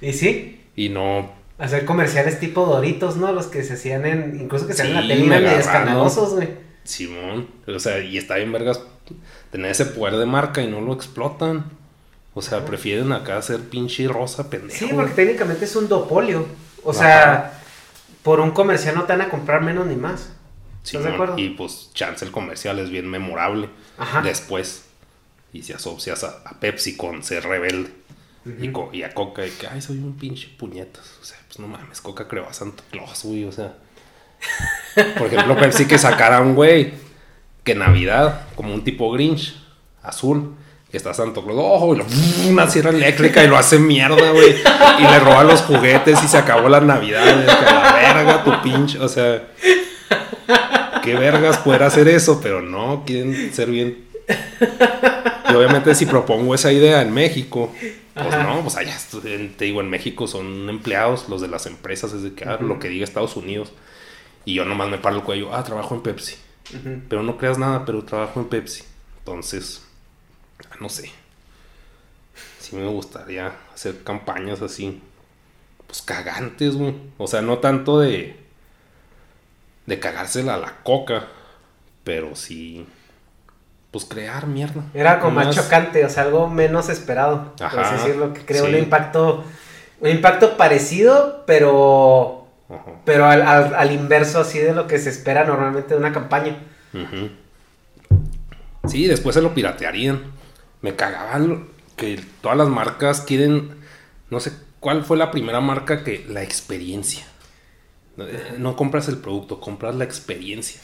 Y sí, y no, hacer comerciales tipo Doritos, ¿no? Los que se hacían en. Incluso que se hacían en la tele eran escandalosos, güey. Simón. O sea, y está bien, vergas, tener ese poder de marca y no lo explotan. O sea, prefieren acá hacer pinche rosa pendejo. Sí, porque técnicamente es un dopolio. O sea, por un comercial no te van a comprar menos ni más. ¿Estás de Simón, acuerdo? Y pues, chance el comercial es bien memorable. Ajá. después. Y si asocias a, a Pepsi con ser rebelde. y, co- y a Coca, de que, ay, soy un pinche puñetas. O sea, pues no mames, Coca creó a Santa Claus, güey. O sea, [LAUGHS] por ejemplo, Pepsi que sacara a un güey que Navidad, como un tipo Grinch, azul, está Santo Claus, ojo, y lo- [LAUGHS] una sierra eléctrica y lo hace mierda, güey. Y le roba los juguetes y se acabó la Navidad. Que a la verga, tu pinche, o sea. Qué vergas poder hacer eso, pero no, quieren ser bien. Y obviamente si propongo esa idea en México, Pues Ajá. no, pues allá, te digo, en México son empleados, los de las empresas, es de que ah, lo que diga Estados Unidos. Y yo nomás me paro el cuello, ah, trabajo en Pepsi. Pero no creas nada, pero trabajo en Pepsi. Entonces, no sé. Sí me gustaría hacer campañas así. Pues cagantes, güey. O sea, no tanto de. De cagársela a la coca. Pero sí. Pues crear mierda. Era como más Más- chocante, o sea, algo menos esperado. Por Ajá, así decirlo, que crea un sí. impacto. Un impacto parecido, pero. Ajá. Pero al, al- al inverso así de lo que se espera normalmente de una campaña. Sí, después se lo piratearían. Me cagaban que todas las marcas quieren. No sé cuál fue la primera marca que. La experiencia. No, eh, compras el producto, compras la experiencia.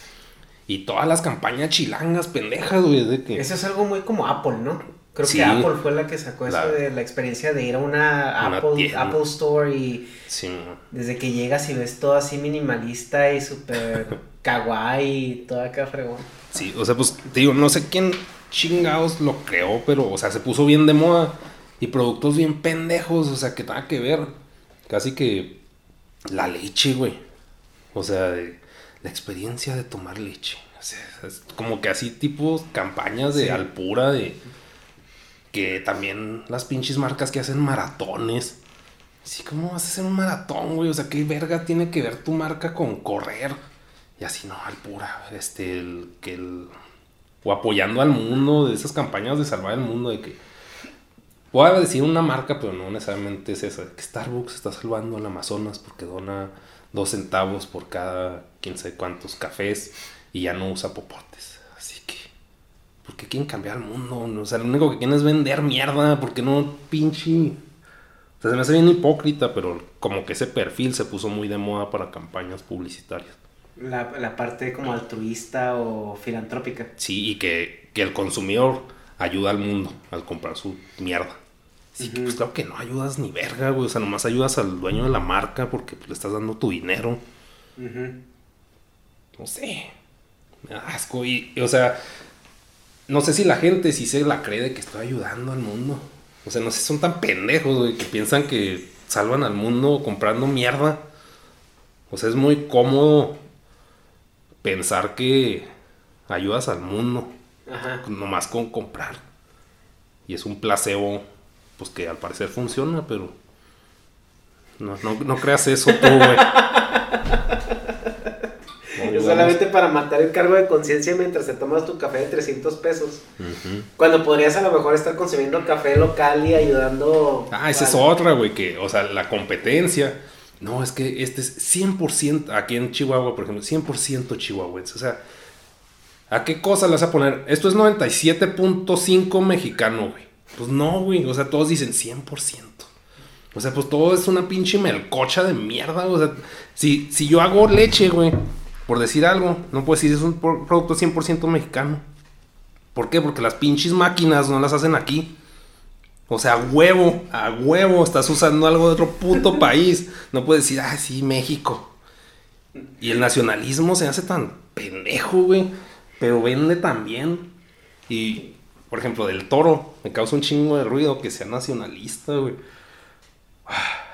Y todas las campañas chilangas, pendejas, güey. De que, Eso es algo muy como Apple, ¿no? Creo Sí. que Apple fue la que sacó La- eso de la experiencia de ir a una, Una Apple, Store y Sí, desde que llegas y ves todo así minimalista y súper [LAUGHS] kawaii y todo acá fregón. Sí, o sea, pues te digo, no sé quién chingados lo creó, pero, o sea, se puso bien de moda. Y productos bien pendejos, o sea, que nada que ver. Casi que la leche, güey. O sea, de- la experiencia de tomar leche. O sea, es como que así tipo campañas de Sí. Alpura, de que también las pinches marcas que hacen maratones. Sí, ¿cómo vas a hacer un maratón, güey? O sea, ¿qué verga tiene que ver tu marca con correr? Y así, no, Alpura, este, el, que el... O apoyando al mundo, de esas campañas de salvar el mundo, de que... Voy a decir una marca, pero no necesariamente es esa. Que Starbucks está salvando al Amazonas porque dona dos centavos por cada quién sabe cuántos cafés y ya no usa popotes. Así que, ¿por qué quieren cambiar el mundo? O sea, lo único que quieren es vender mierda. ¿Por qué no pinche? O sea, se me hace bien hipócrita, pero como que ese perfil se puso muy de moda para campañas publicitarias. La, la parte como altruista o filantrópica. Sí, y que, que el consumidor ayuda al mundo al comprar su mierda. Sí, que, Ujú. pues claro que no ayudas ni verga, güey. O sea, nomás ayudas al dueño de la marca porque pues, le estás dando tu dinero. No sé. Me da asco. Y, y, o sea, no sé si la gente sí se la cree de que estoy ayudando al mundo. O sea, no sé si son tan pendejos, güey, que piensan que salvan al mundo comprando mierda. O sea, es muy cómodo pensar que ayudas al mundo Ajá. nomás con comprar. Y es un placebo, pues que al parecer funciona, pero no, no, no creas eso tú, güey. [LAUGHS] Es solamente para matar el cargo de conciencia mientras te tomas tu café de 300 pesos. Cuando podrías a lo mejor estar consumiendo café local y ayudando. Ah, esa es otra, güey, que, o sea, la competencia. No, es que este es 100%, aquí en Chihuahua, por ejemplo, 100% chihuahuense. O sea, ¿a qué cosa le vas a poner? Esto es 97.5 mexicano, güey. Pues no, güey, o sea, todos dicen 100%. O sea, pues todo es una pinche melcocha de mierda, o sea, si, si yo hago leche, güey, por decir algo, no puedo decir es un pro- producto 100% mexicano. ¿Por qué? Porque las pinches máquinas no las hacen aquí. O sea, a huevo, a huevo, estás usando algo de otro puto [LAUGHS] país. No puedes decir, ah, sí, México. Y el nacionalismo se hace tan pendejo, güey. Pero vende tan bien. Y, por ejemplo, del toro, me causa un chingo de ruido que sea nacionalista, güey. Ah,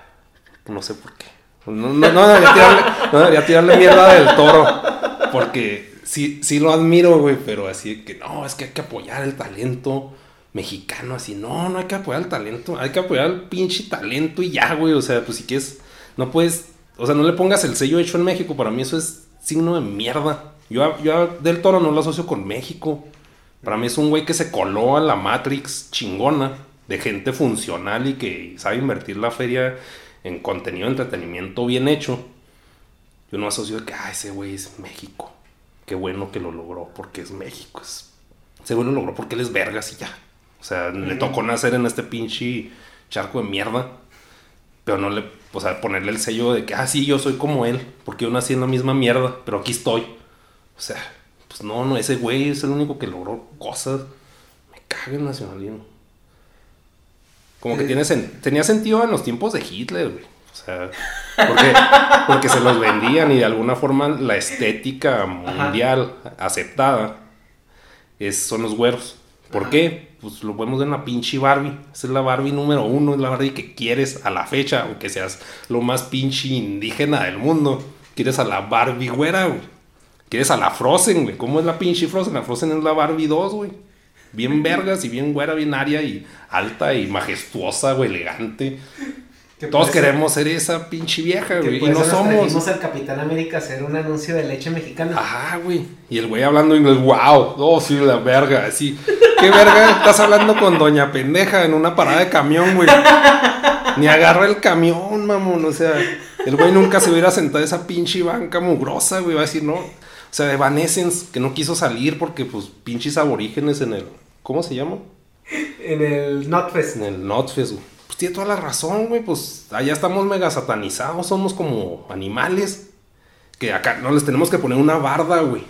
No sé por qué. No, no, no debería, tirarle, no debería tirarle mierda del toro. Porque sí, sí lo admiro, güey. Pero así que no, es que hay que apoyar el talento mexicano. Así, no, no hay que apoyar el talento. Hay que apoyar el pinche talento y ya, güey. O sea, pues si quieres, no puedes. O sea, no le pongas el sello hecho en México. Para mí eso es signo de mierda. Yo, yo del toro no lo asocio con México. Para mí es un güey que se coló a la Matrix chingona de gente funcional y que sabe invertir la feria en contenido entretenimiento bien hecho. Yo no asocio de que, ah, ese güey es México. Qué bueno que lo logró porque es México. Es- ese güey lo logró porque él es vergas y ya. O sea, le tocó nacer en este pinche charco de mierda. Pero no le, o sea, ponerle el sello de que, ah, sí, yo soy como él, porque yo nací en la misma mierda, pero aquí estoy. O sea, pues no, no, ese güey es el único que logró cosas. Me caga el nacionalismo. Como que tiene sen- tenía sentido en los tiempos de Hitler, güey. O sea, porque, porque se los vendían y de alguna forma la estética mundial aceptada es, son los güeros. ¿Por Ajá. qué? Pues lo vemos en la pinche Barbie. Esa es la Barbie número uno, es la Barbie que quieres a la fecha, aunque seas lo más pinche indígena del mundo. Quieres a la Barbie güera, güey. Quieres a la Frozen, güey. ¿Cómo es la pinche Frozen? La Frozen es la Barbie 2, güey. Bien vergas y bien güera, bien aria y alta y majestuosa, güey, elegante. Que Todos queremos ser esa pinche vieja, güey. Y no nos somos. trajimos al Capitán América hacer un anuncio de leche mexicana. Ajá, güey. Y el güey hablando inglés, wow, oh, sí, la verga, así. ¿Qué verga? Estás hablando con doña pendeja en una parada de camión, güey. Ni agarra el camión, mamón. O sea, el güey nunca se hubiera sentado a esa pinche banca mugrosa, güey. Va a decir, no. O sea, de Evanescence, que no quiso salir porque, pues, pinches aborígenes en el. ¿Cómo se llama? En el Notfest. En el Notfest, güey. Pues tiene toda la razón, güey. Pues allá estamos mega satanizados, somos como animales. Que acá no les tenemos que poner una barda, güey.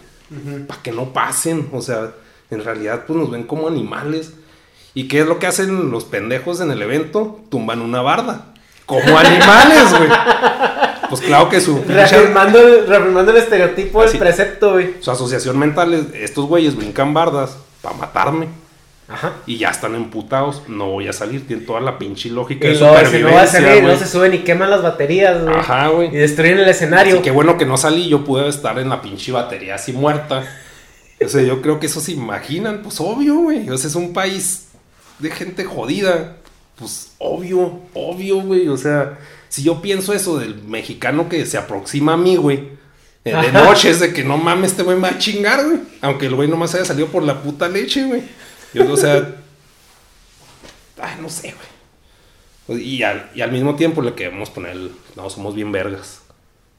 Para que no pasen. O sea, en realidad, pues nos ven como animales. ¿Y qué es lo que hacen los pendejos en el evento? Tumban una barda. Como [LAUGHS] animales, güey. Pues claro que su Reafirmando, el- reafirmando el estereotipo del precepto, güey. su asociación mental es, estos güeyes brincan bardas para matarme. Ajá. Y ya están emputados. No voy a salir. Tiene toda la pinche lógica Y de si no va a supervivencia, salir, no se suben y queman las baterías, güey. Ajá, güey. Y destruyen el escenario. Así que bueno que no salí, yo pude estar en la pinche batería así muerta. O sea, yo creo que eso se imaginan, pues obvio, güey. O sea, es un país de gente jodida. Pues obvio, obvio, güey. O sea, si yo pienso eso del mexicano que se aproxima a mí, güey. eh, De Ajá. noche es de que no mames, este güey me va a chingar, güey. Aunque el güey nomás haya salido por la puta leche, güey. Yo, o sea. Ay, no sé, güey. Y al, y al mismo tiempo le queremos poner no, somos bien vergas.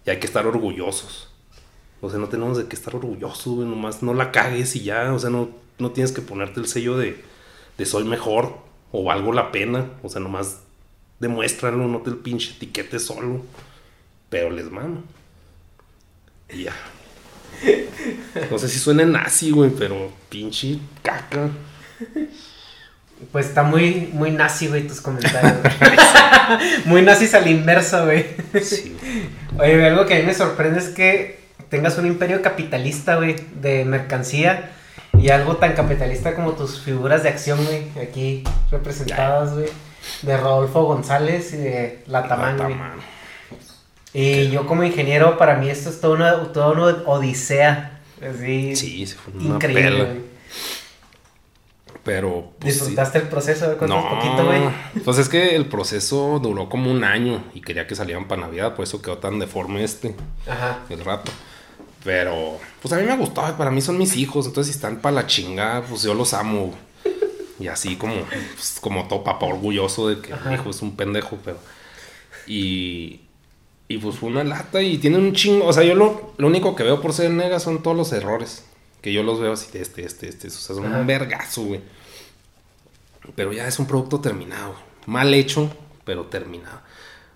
Y hay que estar orgullosos. O sea, no tenemos de qué estar orgullosos, güey. Nomás no la cagues y ya. O sea, no, no tienes que ponerte el sello de, de soy mejor o valgo la pena. O sea, nomás demuéstralo, no te el pinche etiquete solo. Pero les mamo. Y ya. No sé si suena nazi, güey, pero pinche caca. [LAUGHS] Pues está muy, muy nazi, güey, tus comentarios. [LAUGHS] muy nazis al inverso, güey. Sí. [LAUGHS] Oye, algo que a mí me sorprende es que tengas un imperio capitalista, güey, de mercancía y algo tan capitalista como tus figuras de acción, güey, aquí representadas, güey, de Rodolfo González y de Latamán, güey. Y yo como ingeniero, para mí esto es toda una, toda una odisea, así, Sí, se fue una increíble. Pero, pues, sí. ¿Disfrutaste el proceso? No, poquito, güey. pues es que el proceso duró como un año y quería que salieran para Navidad, por eso quedó tan deforme este, Ajá. el rato. Pero, pues a mí me gustó, para mí son mis hijos, entonces si están para la chingada, pues yo los amo. Y así como, pues, como todo papá orgulloso de que Ajá. mi hijo es un pendejo, pero... Y, y pues fue una lata y tiene un chingo, o sea, yo lo, lo único que veo por ser nega son todos los errores. Que yo los veo así de este, este, este, o sea, son Ajá. un vergazo, güey. Pero ya es un producto terminado. Mal hecho, pero terminado.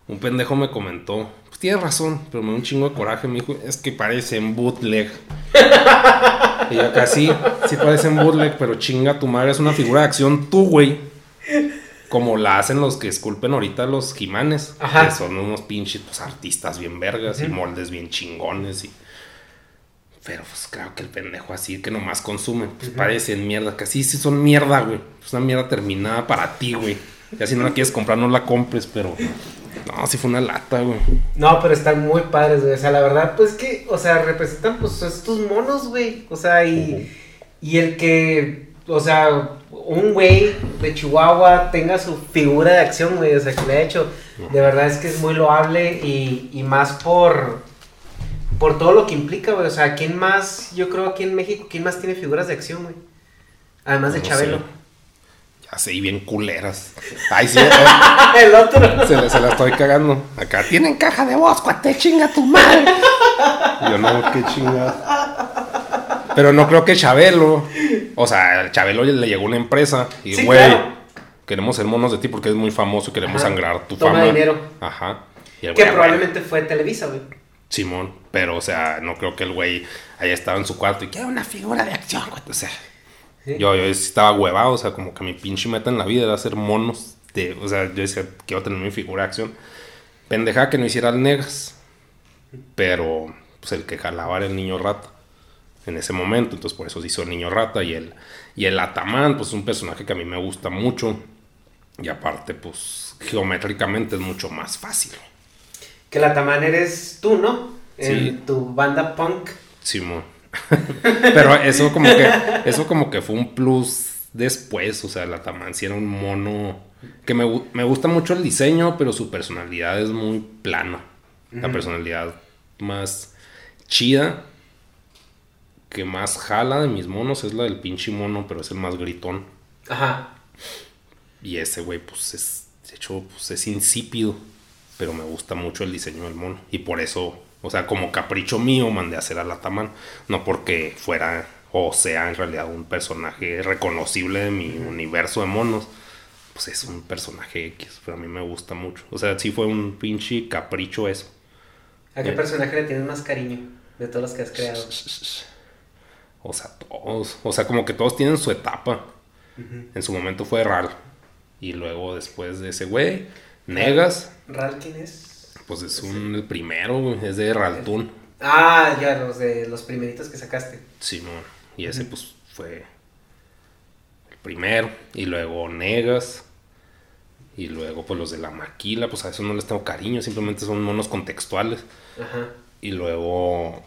Un pendejo me comentó, pues tiene razón, pero me dio un chingo de coraje. Me dijo, es que parecen bootleg. y yo acá sí, sí parecen bootleg, pero chinga tu madre, es una figura de acción tú, güey. Como la hacen los que esculpen ahorita los jimanes. Ajá. Que son unos pinches pues, artistas bien vergas y moldes bien chingones. Y... Pero pues claro que el pendejo así que nomás consume. Pues parecen mierda. Que sí, sí son mierda, güey. Es una mierda terminada para ti, güey. Ya si no la quieres comprar, no la compres, pero. No, sí fue una lata, güey. No, pero están muy padres, güey. O sea, la verdad, pues que, o sea, representan pues estos monos, güey. O sea, y, y el que, o sea, un güey de Chihuahua tenga su figura de acción, güey. O sea, que le ha hecho. De verdad es que es muy loable y, y más por, por todo lo que implica, güey. O sea, ¿quién más, yo creo aquí en México, quién más tiene figuras de acción, güey? Además de No Chabelo. sé. Ya sé, y bien culeras. [LAUGHS] Ay, sí, el otro. se, la- se la estoy cagando. Acá tienen caja de voz, cuate, chinga tu madre. Yo no, qué chingada. Pero no creo que Chabelo. O sea, al Chabelo le llegó una empresa y, Sí, güey, claro. queremos ser monos de ti porque es muy famoso y queremos Ajá. sangrar tu Toma fama. dinero. Ajá. Que güey, probablemente fue Televisa, güey. Simón, pero o sea, no creo que el güey haya estado en su cuarto y quiero una figura de acción, güey. O sea, Sí. yo, yo estaba huevado, o sea, como que mi pinche meta en la vida era hacer monos. De, o sea, yo decía, quiero tener mi figura de acción. Pendeja que no hiciera el negas, pero pues el que jalaba era el niño rata. en ese momento. Entonces por eso se hizo el niño rata y el, y el Atamán, pues es un personaje que a mí me gusta mucho. Y aparte, pues geométricamente es mucho más fácil. Que el Atamán eres tú, ¿no? En tu banda punk. Simón. [LAUGHS] Pero eso como que, eso como que fue un plus después. O sea, el Atamán sí era un mono. Que me, me gusta mucho el diseño, pero su personalidad es muy plana. La personalidad más chida que más jala de mis monos es la del pinche mono, pero es el más gritón. Ajá. Y ese güey, pues es, de hecho, pues es insípido, pero me gusta mucho el diseño del mono. Y por eso, o sea, como capricho mío, mandé a hacer a Lataman. No porque fuera o sea en realidad un personaje reconocible de mi universo de monos. Pues es un personaje X, pero a mí me gusta mucho. O sea, sí fue un pinche capricho eso. ¿A qué eh. personaje le tienes más cariño de todos los que has creado? O sea, todos. O sea, como que todos tienen su etapa. En su momento fue Ral. Y luego después de ese güey, Negas. ¿Ral quién es? Pues es un, el primero, es de Raltun. Ah, ya, los de los primeritos que sacaste. Sí, Y ese pues fue el primero. Y luego Negas. Y luego pues los de la maquila, pues a eso no les tengo cariño, simplemente son monos contextuales. Ajá. Y luego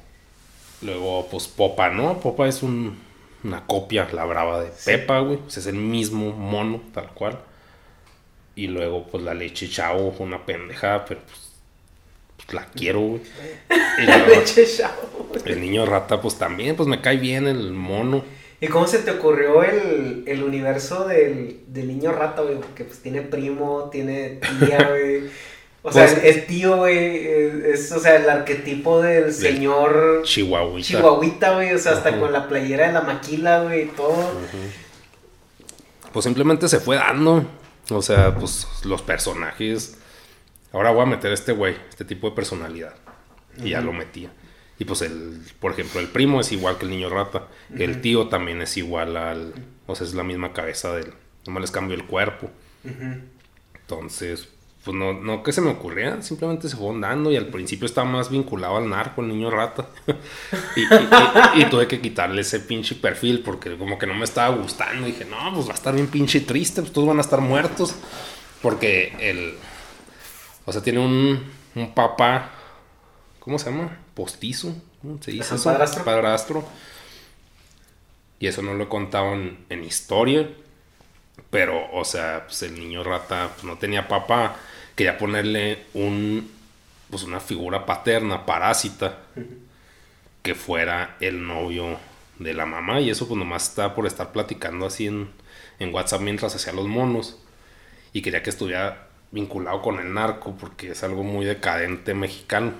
Luego, pues Popa, ¿no? Popa es un, una copia, la brava de Pepa, güey. Pues es el mismo mono, tal cual. Y luego, pues la leche chao, una pendejada, pero pues, pues la quiero, güey. [LAUGHS] la leche chao. El niño rata, pues también, pues me cae bien el mono. ¿Y cómo se te ocurrió el, el universo del, del, niño rata, güey? Porque pues tiene primo, tiene tía, [LAUGHS] güey. O sea, pues, el tío, güey, es, o sea, el arquetipo del señor... Chihuahuita. Chihuahuita, güey, o sea, hasta con la playera de la maquila, güey, todo. Pues simplemente se fue dando. O sea, pues los personajes... Ahora voy a meter a este güey, este tipo de personalidad. Y ya lo metía. Y pues el, por ejemplo, el primo es igual que el niño rata. El tío también es igual al... O sea, es la misma cabeza del... Nomás les cambio el cuerpo. Entonces, pues no, no que se me ocurría, simplemente se fue andando y al principio estaba más vinculado al narco, el niño rata. [LAUGHS] y, tuve que quitarle ese pinche perfil porque como que no me estaba gustando. dije, no, pues va a estar bien pinche triste, pues todos van a estar muertos. Porque el... O sea, tiene un, un papá, ¿cómo se llama? Postizo, ¿cómo se dice eso? Padrastro. Padrastro. Y eso no lo he contado en, en historia. Pero, o sea, pues el niño rata pues, no tenía papá quería ponerle un, pues una figura paterna, parásita, que fuera el novio de la mamá. Y eso pues nomás está por estar platicando así en, en WhatsApp mientras hacía los monos. Y quería que estuviera vinculado con el narco porque es algo muy decadente mexicano.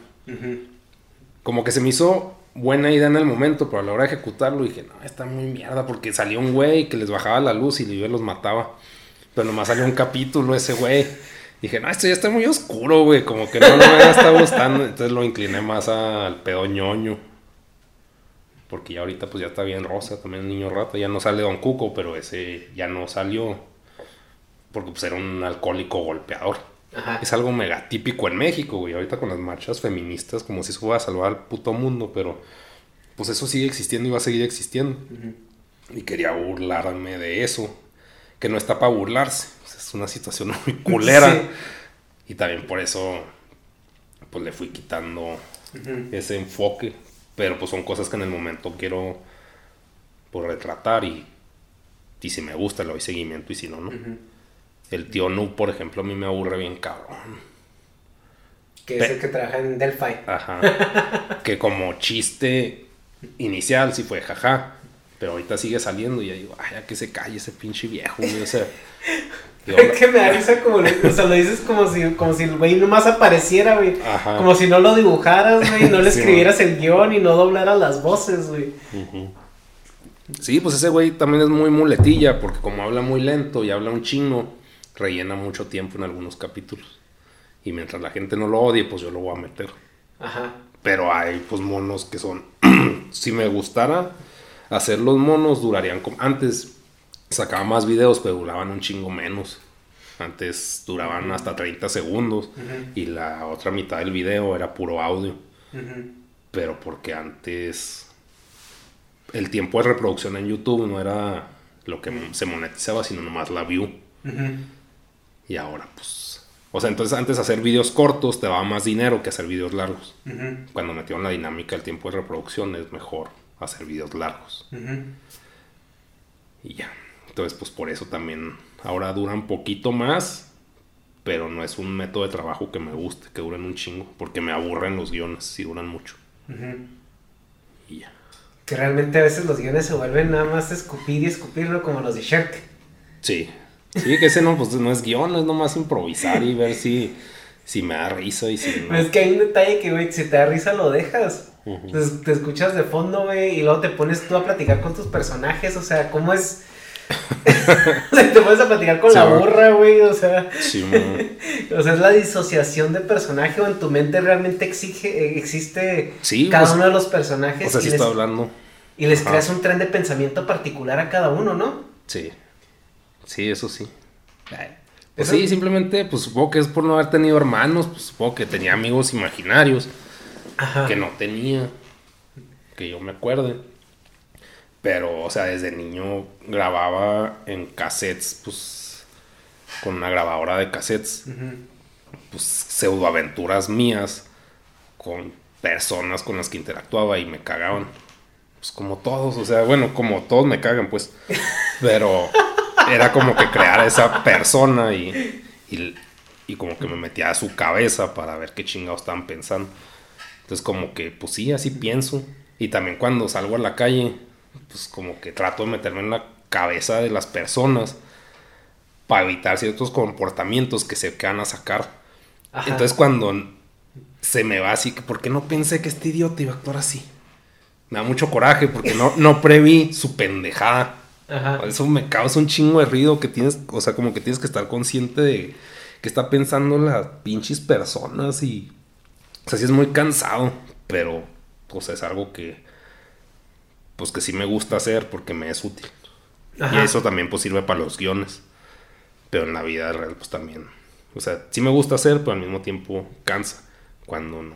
Como que se me hizo buena idea en el momento, pero a la hora de ejecutarlo dije, no, está muy mierda porque salió un güey que les bajaba la luz y yo los mataba. Pero nomás salió un capítulo ese güey. Dije, no, esto ya está muy oscuro, güey. Como que no, me está gustando. Entonces lo incliné más al pedo ñoño. Porque ya ahorita pues ya está bien rosa, también el niño rata. Ya no sale Don Cuco, pero ese ya no salió. Porque pues era un alcohólico golpeador. Es algo mega típico en México, güey. Ahorita con las marchas feministas, como si eso fuera a salvar al puto mundo, pero pues eso sigue existiendo y va a seguir existiendo. Y quería burlarme de eso. Que no está para burlarse una situación [LAUGHS] muy culera. Y también por eso, pues le fui quitando ese enfoque. Pero pues son cosas que en el momento quiero pues, retratar y, y si me gusta le doy seguimiento y si no, no. El tío Nu, por ejemplo, a mí me aburre bien cabrón. Que es el que trabaja en Delphi. Ajá. [LAUGHS] que como chiste inicial sí fue jaja. Pero ahorita sigue saliendo y ya digo, ay, ya que se calle ese pinche viejo, O sea, [LAUGHS] [LAUGHS] que me da como, o sea, lo dices como si, como si el güey nomás apareciera, güey. Como si no lo dibujaras, güey, no le escribieras el guion y no doblaras las voces, güey. Sí, pues ese güey también es muy muletilla, porque como habla muy lento y habla un chingo, rellena mucho tiempo en algunos capítulos. Y mientras la gente no lo odie, pues yo lo voy a meter. Ajá. Pero hay pues monos que son, [CLEARS THROAT] si me gustara hacer los monos, durarían como antes sacaba más videos, pero duraban un chingo menos. Antes duraban hasta 30 segundos y la otra mitad del video era puro audio. Pero porque antes el tiempo de reproducción en YouTube no era lo que se monetizaba, sino nomás la view. Y ahora, pues. O sea, entonces antes hacer videos cortos te daba más dinero que hacer videos largos. Cuando metieron la dinámica del tiempo de reproducción, es mejor hacer videos largos. Y ya. Entonces, pues por eso también ahora duran poquito más, pero no es un método de trabajo que me guste, que duren un chingo, porque me aburren los guiones si duran mucho. Y ya. Que realmente a veces los guiones se vuelven nada más escupir y escupirlo como los de Shark. Sí. Sí, que ese no, pues no es guion, es nomás improvisar y ver si, si me da risa y si no. Es que hay un detalle que, güey, si te da risa lo dejas. te escuchas de fondo, güey, y luego te pones tú a platicar con tus personajes, o sea, ¿cómo es...? [LAUGHS] te pones a platicar con la burra, güey, o sea... Sí, [LAUGHS] o sea, es la disociación de personaje o en tu mente realmente exige, existe cada uno de los personajes. O sea, sí está hablando. Y les creas un tren de pensamiento particular a cada uno, ¿no? Sí. Sí, eso sí. Pues sí, simplemente, pues supongo que es por no haber tenido hermanos, pues supongo que tenía amigos imaginarios que no tenía, que yo me acuerde. Pero, o sea, desde niño grababa en cassettes, pues, con una grabadora de cassettes, pues, pseudoaventuras mías con personas con las que interactuaba y me cagaban. Pues como todos, o sea, bueno, como todos me cagan, pues. Pero era como que crear a esa persona y, y, como que me metía a su cabeza para ver qué chingados estaban pensando. Entonces como que, pues sí, así pienso. Y también cuando salgo a la calle, pues como que trato de meterme en la cabeza de las personas para evitar ciertos comportamientos que se van a sacar. Entonces cuando se me va así, que ¿por qué no pensé que este idiota iba a actuar así? Me da mucho coraje porque no, no preví su pendejada. Eso me causa un chingo de ruido que tienes, o sea, como que tienes que estar consciente de que está pensando las pinches personas y... O sea, sí es muy cansado, pero, pues es algo que, pues que sí me gusta hacer porque me es útil. Y eso también pues sirve para los guiones. Pero en la vida real pues también. O sea, sí me gusta hacer, pero al mismo tiempo cansa. Cuando no.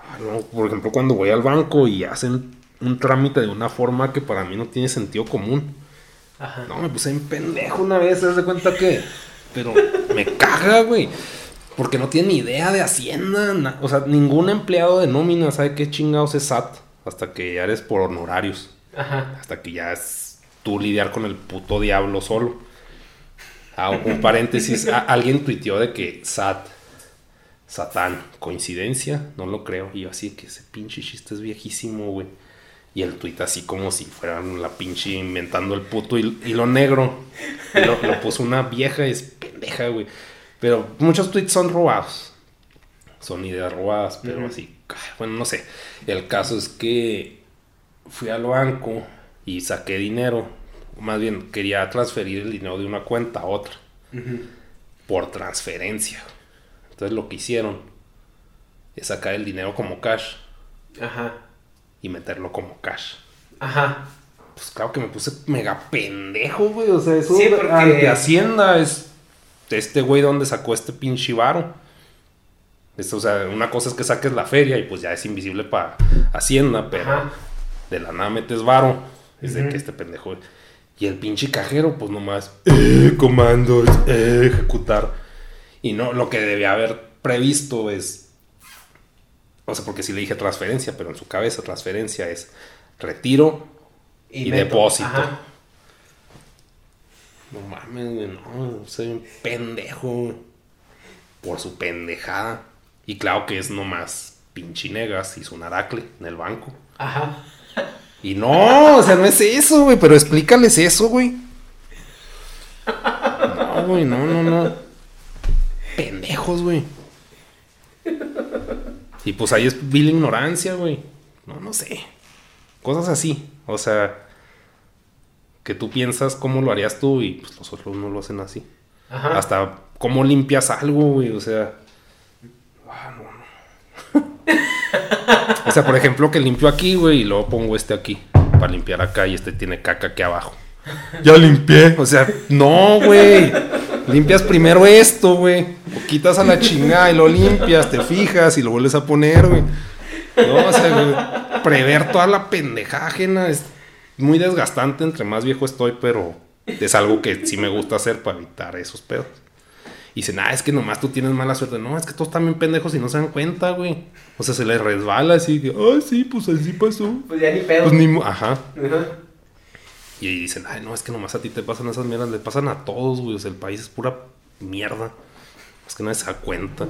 Ah, no por ejemplo, cuando voy al banco y hacen un trámite de una forma que para mí no tiene sentido común. Ajá. No, me puse en pendejo una vez, ¿te das de cuenta que? Pero me caga, güey. Porque no tiene ni idea de Hacienda. O sea, ningún empleado de nómina sabe qué chingados es SAT. Hasta que ya eres por honorarios. Ajá. Hasta que ya es tú lidiar con el puto diablo solo. Ah, un [LAUGHS] paréntesis. alguien tuiteó de que SAT Satán. ¿Coincidencia? No lo creo. Y yo así que ese pinche chiste es viejísimo, güey. Y el tweet así como si fueran la pinche inventando el puto hilo negro. Y lo, puso una vieja, es pendeja, güey. Pero muchos tweets son robados. Son ideas robadas, pero así. Bueno, no sé. El caso es que fui al banco y saqué dinero. Más bien, quería transferir el dinero de una cuenta a otra. Por transferencia. Entonces lo que hicieron es sacar el dinero como cash. Ajá y meterlo como cash. Ajá. Pues claro que me puse mega pendejo, güey. O sea, eso sí, porque... Hacienda es este güey donde sacó este pinche varo. O sea, una cosa es que saques la feria y pues ya es invisible para Hacienda, pero de la nada metes varo. Es de que este pendejo. Y el pinche cajero, pues nomás, eh, comandos, eh, ejecutar. Y no, lo que debía haber previsto es o sea, porque si le dije transferencia, pero en su cabeza transferencia es retiro y, depósito. No mames, no, soy un pendejo por su pendejada. Y claro que es nomás pinchinegas y su naracle en el banco. Ajá. Y no, o sea, no es eso, güey, pero explícales eso, güey. No, güey, no, no, no. Pendejos, güey. Y pues ahí es vil ignorancia, güey. No, no sé. Cosas así. O sea, que tú piensas cómo lo harías tú y pues los otros no lo hacen así. Ajá. Hasta cómo limpias algo, güey. O sea. Ah, no, no. O sea, por ejemplo, que limpio aquí, güey, y luego pongo este aquí. Para limpiar acá y este tiene caca aquí abajo. Ya limpié. O sea, no, güey. Limpias primero esto, güey. O quitas a la chingada y lo limpias, te fijas y lo vuelves a poner, güey. No, o sea, prever toda la pendejada ajena es muy desgastante entre más viejo estoy, pero es algo que sí me gusta hacer para evitar esos pedos. Y dicen, ah, es que nomás tú tienes mala suerte. No, es que todos están bien pendejos y no se dan cuenta, güey. O sea, se les resbala así. Ah, sí, pues así pasó. Pues ya ni pedo. Pues ni... Ajá. Ajá. Y ahí dicen, ay, no, es que nomás a ti te pasan esas mierdas. Le pasan a todos, güey. O sea, el país es pura mierda. Es que nadie se da cuenta.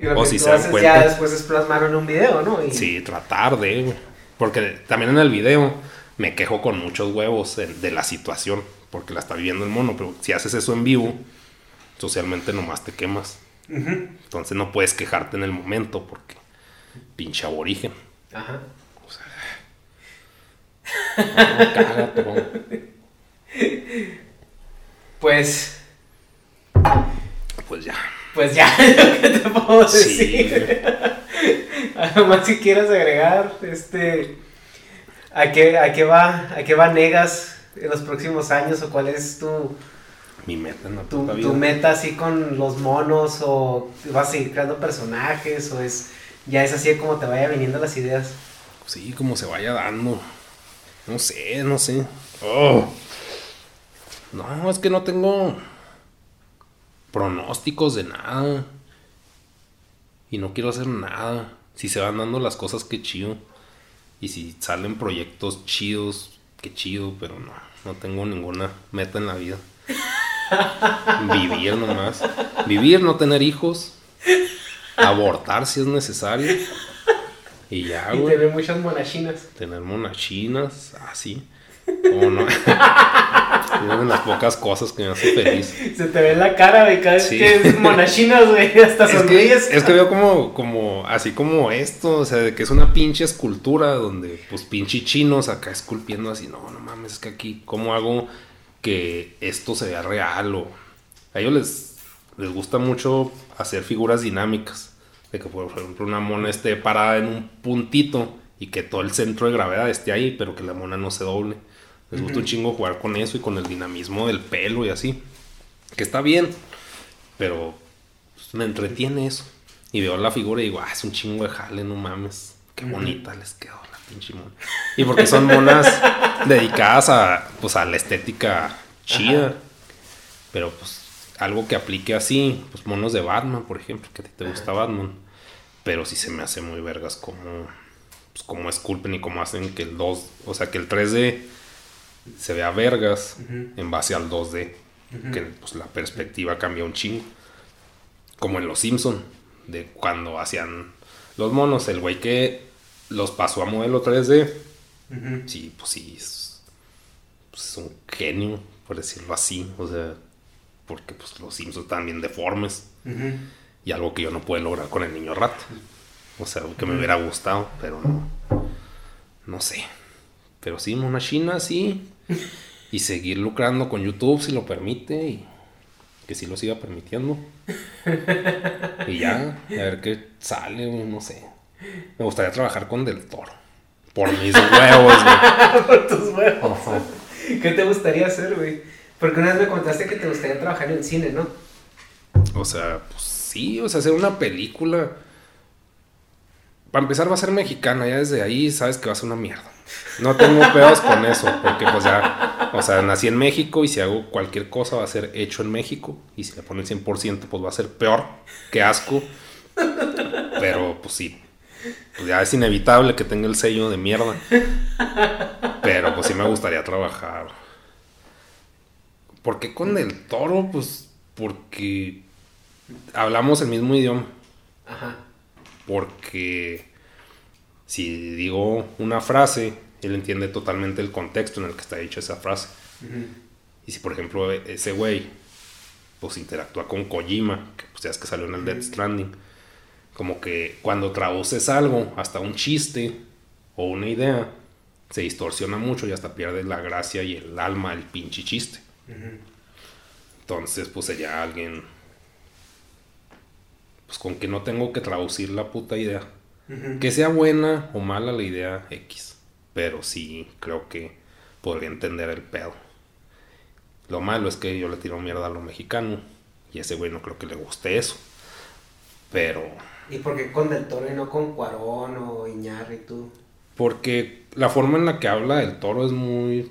Y lo O que si tú se dan cuenta. ya después es plasmarlo en un video, ¿no? Y- Sí, tratar de, güey. Porque también en el video me quejo con muchos huevos de, de la situación. Porque la está viviendo el mono. Pero si haces eso en vivo, socialmente nomás te quemas. Entonces no puedes quejarte en el momento porque pinche aborigen. Ajá. No, cágate. Pues, Pues ya. pues ya, [LAUGHS] lo que te puedo Sí. decir. Algo más si quieras agregar, este, ¿a qué, a qué va, a qué va Negas en los próximos años o cuál es tu, Mi meta la tu, tu meta así con los monos o vas a seguir creando personajes o es, ya es así como te vaya viniendo las ideas? Sí, como se vaya dando. No sé, no sé. Oh. No, es que no tengo pronósticos de nada. Y no quiero hacer nada. Si se van dando las cosas, qué chido. Y si salen proyectos chidos, qué chido, pero no, no tengo ninguna meta en la vida. Vivir nomás. Vivir, no tener hijos. Abortar si es necesario. Y ya, y güey tener muchas monachinas. tener monachinas, así. ¿Cómo no? es una de las pocas cosas que me hace feliz. Se te ve en la cara, güey, cada vez que es monachinas, güey, hasta Es que, sonríes. es que veo como, como, así como esto, o sea, de que es una pinche escultura donde, pues, pinche chinos acá esculpiendo así, no, no mames, es que aquí, ¿cómo hago que esto se vea real? O a ellos les, les gusta mucho hacer figuras dinámicas, de que, por ejemplo, una mona esté parada en un puntito y que todo el centro de gravedad esté ahí, pero que la mona no se doble. Les gusta un chingo jugar con eso y con el dinamismo del pelo y así. Que está bien, pero pues, me entretiene eso. Y veo la figura y digo, ah, es un chingo de jale, no mames. Qué bonita les quedó. Y porque son monas [LAUGHS] dedicadas a, pues, a la estética chida. Ajá. Pero pues algo que aplique así, pues monos de Batman, por ejemplo, que a ti te gusta Batman. Pero sí se me hace muy vergas como, pues, como esculpen y como hacen que el 2, o sea, que el 3D se vea vergas en base al 2D. Que pues la perspectiva cambia un chingo. Como en Los Simpson, de cuando hacían los monos, el güey que los pasó a modelo 3D, Ujú. sí, pues sí, es, pues, es un genio, por decirlo así. O sea, porque pues los Simpsons están bien deformes. Y algo que yo no pude lograr con el niño rata. O sea, que me hubiera gustado, pero no. No sé. Pero sí, una china, sí. Y seguir lucrando con YouTube si lo permite. Y que sí lo siga permitiendo. [LAUGHS] Y ya, a ver qué sale, no sé. Me gustaría trabajar con Del Toro. Por mis huevos, güey. [LAUGHS] Por tus huevos. ¿Qué te gustaría hacer, güey? Porque una vez me contaste que te gustaría trabajar en cine, ¿no? O sea, pues sí, o sea, hacer una película. Para empezar va a ser mexicana, ya desde ahí sabes que va a ser una mierda. No tengo pedos con eso, porque pues ya, o sea, nací en México y si hago cualquier cosa va a ser hecho en México. Y si le ponen 100% pues va a ser peor, que asco. Pero pues sí, pues ya es inevitable que tenga el sello de mierda. Pero pues sí me gustaría trabajar. ¿Por qué con el toro? Pues porque hablamos el mismo idioma. Ajá. Porque si digo una frase, él entiende totalmente el contexto en el que está dicha esa frase. Y si, por ejemplo, e- ese güey, pues interactúa con Kojima, que pues ya es que salió en el Death Stranding, como que cuando traduces algo, hasta un chiste o una idea, se distorsiona mucho y hasta pierde la gracia y el alma del pinche chiste. Entonces, pues sería alguien, pues con que no tengo que traducir la puta idea. Que sea buena o mala la idea X. Pero sí, creo que podría entender el pedo. Lo malo es que yo le tiro mierda a lo mexicano. Y a ese güey no creo que le guste eso. Pero. ¿Y por qué con Del Toro y no con Cuarón o Iñárritu? Porque la forma en la que habla del toro es muy.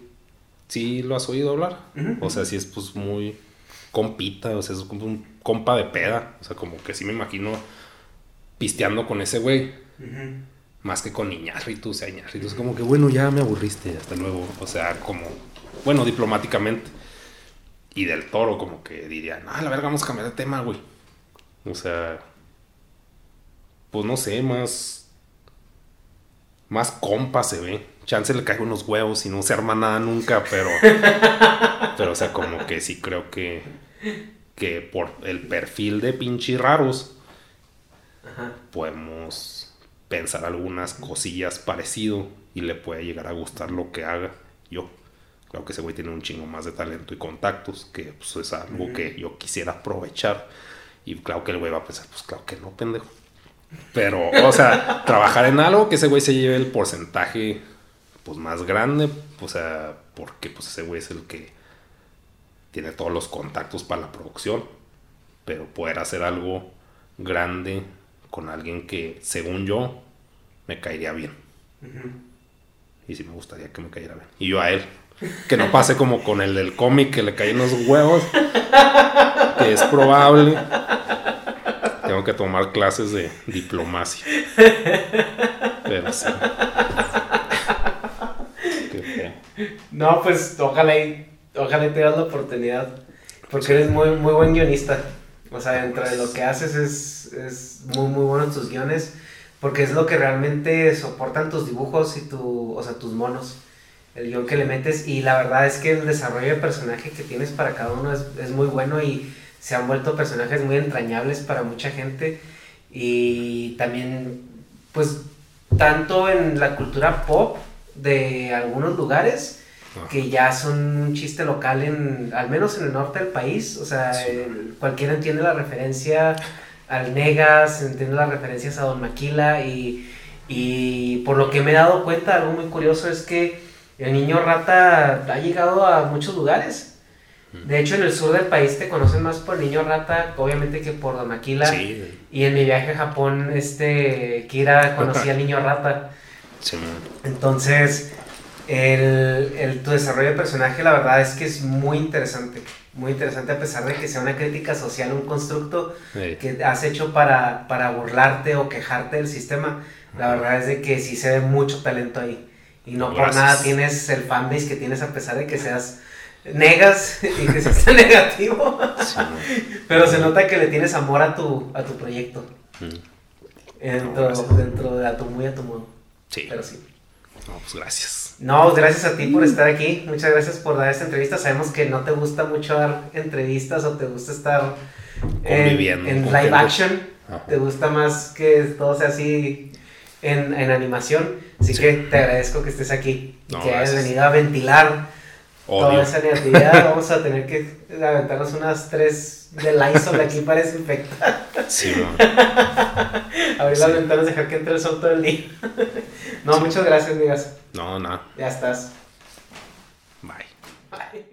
¿Sí lo has oído hablar? O sea, sí es pues muy compita, o sea, es como un compa de peda. O sea, como que sí me imagino pisteando con ese güey. Más que con Iñárritu, o sea, Iñárritu es como que, bueno, ya me aburriste, hasta luego. O sea, como, bueno, diplomáticamente. Y del toro, como que diría, no, la verga, vamos a cambiar de tema, güey. O sea, pues no sé, más. Más compa se ve. Chance le cae unos huevos y no se arma nada nunca, pero. [LAUGHS] pero, o sea, como que sí creo que. Que por el perfil de pinche raros Ajá. podemos pensar algunas cosillas parecido y le puede llegar a gustar lo que haga yo. Creo que ese güey tiene un chingo más de talento y contactos, que pues, es algo que yo quisiera aprovechar. Y claro que el güey va a pensar, pues claro que no, pendejo. Pero, o sea, trabajar en algo que ese güey se lleve el porcentaje pues más grande, o sea, porque pues ese güey es el que tiene todos los contactos para la producción, pero poder hacer algo grande con alguien que, según yo, me caería bien. Y sí me gustaría que me cayera bien. Y yo a él. Que no pase como con el del cómic que le caen los huevos. Que es probable. Tengo que tomar clases de diplomacia. Pero sí. [LAUGHS] No, pues ojalá y, ojalá y te das la oportunidad. Porque eres muy, muy buen guionista. O sea, dentro de lo que haces es, es muy, muy bueno en tus guiones. Porque es lo que realmente soportan tus dibujos y tu, o sea, tus monos. El guion que le metes. Y la verdad es que el desarrollo de personaje que tienes para cada uno es, es muy bueno y se han vuelto personajes muy entrañables para mucha gente. Y también, pues, tanto en la cultura pop de algunos lugares Ah, que ya son un chiste local en, al menos en el norte del país, o sea, Sí. el- cualquiera entiende la referencia al Negas, entiende las referencias a Don Maquila y, y por lo que me he dado cuenta, algo muy curioso es que el niño rata ha llegado a muchos lugares. De hecho, en el sur del país te conocen más por el niño rata, obviamente que por Don Maquila. Sí, Y en mi viaje a Japón, este, Kira conocía al niño rata. sí. Entonces, el, el- tu desarrollo de personaje, la verdad es que es muy interesante. Muy interesante, a pesar de que sea una crítica social, un constructo que has hecho para, para burlarte o quejarte del sistema. La verdad es de que sí se ve mucho talento ahí. Y no por Gracias. nada tienes el fanbase que tienes, a pesar de que seas negas y que seas [LAUGHS] tan negativo. sí. Pero se nota que le tienes amor a tu, a tu proyecto. Mm. Dentro, dentro de a tu muy a tu modo. Sí. Pero sí. No, pues gracias. No, pues gracias a ti por estar aquí. Muchas gracias por dar esta entrevista. Sabemos que no te gusta mucho dar entrevistas o te gusta estar en, Conviviendo en live action. Ajá. Te gusta más que todo sea así en, en animación. Así Sí. que te agradezco que estés aquí No, que hayas venido a ventilar toda Odio. esa negatividad. Vamos a tener que aventarnos unas tres de Lysol aquí para desinfectar. Sí. [LAUGHS] Abrir Sí. las ventanas, dejar que entre el sol todo el día. [LAUGHS] no, muchas gracias, amigas. No, nada. Ya estás. Bye. Bye.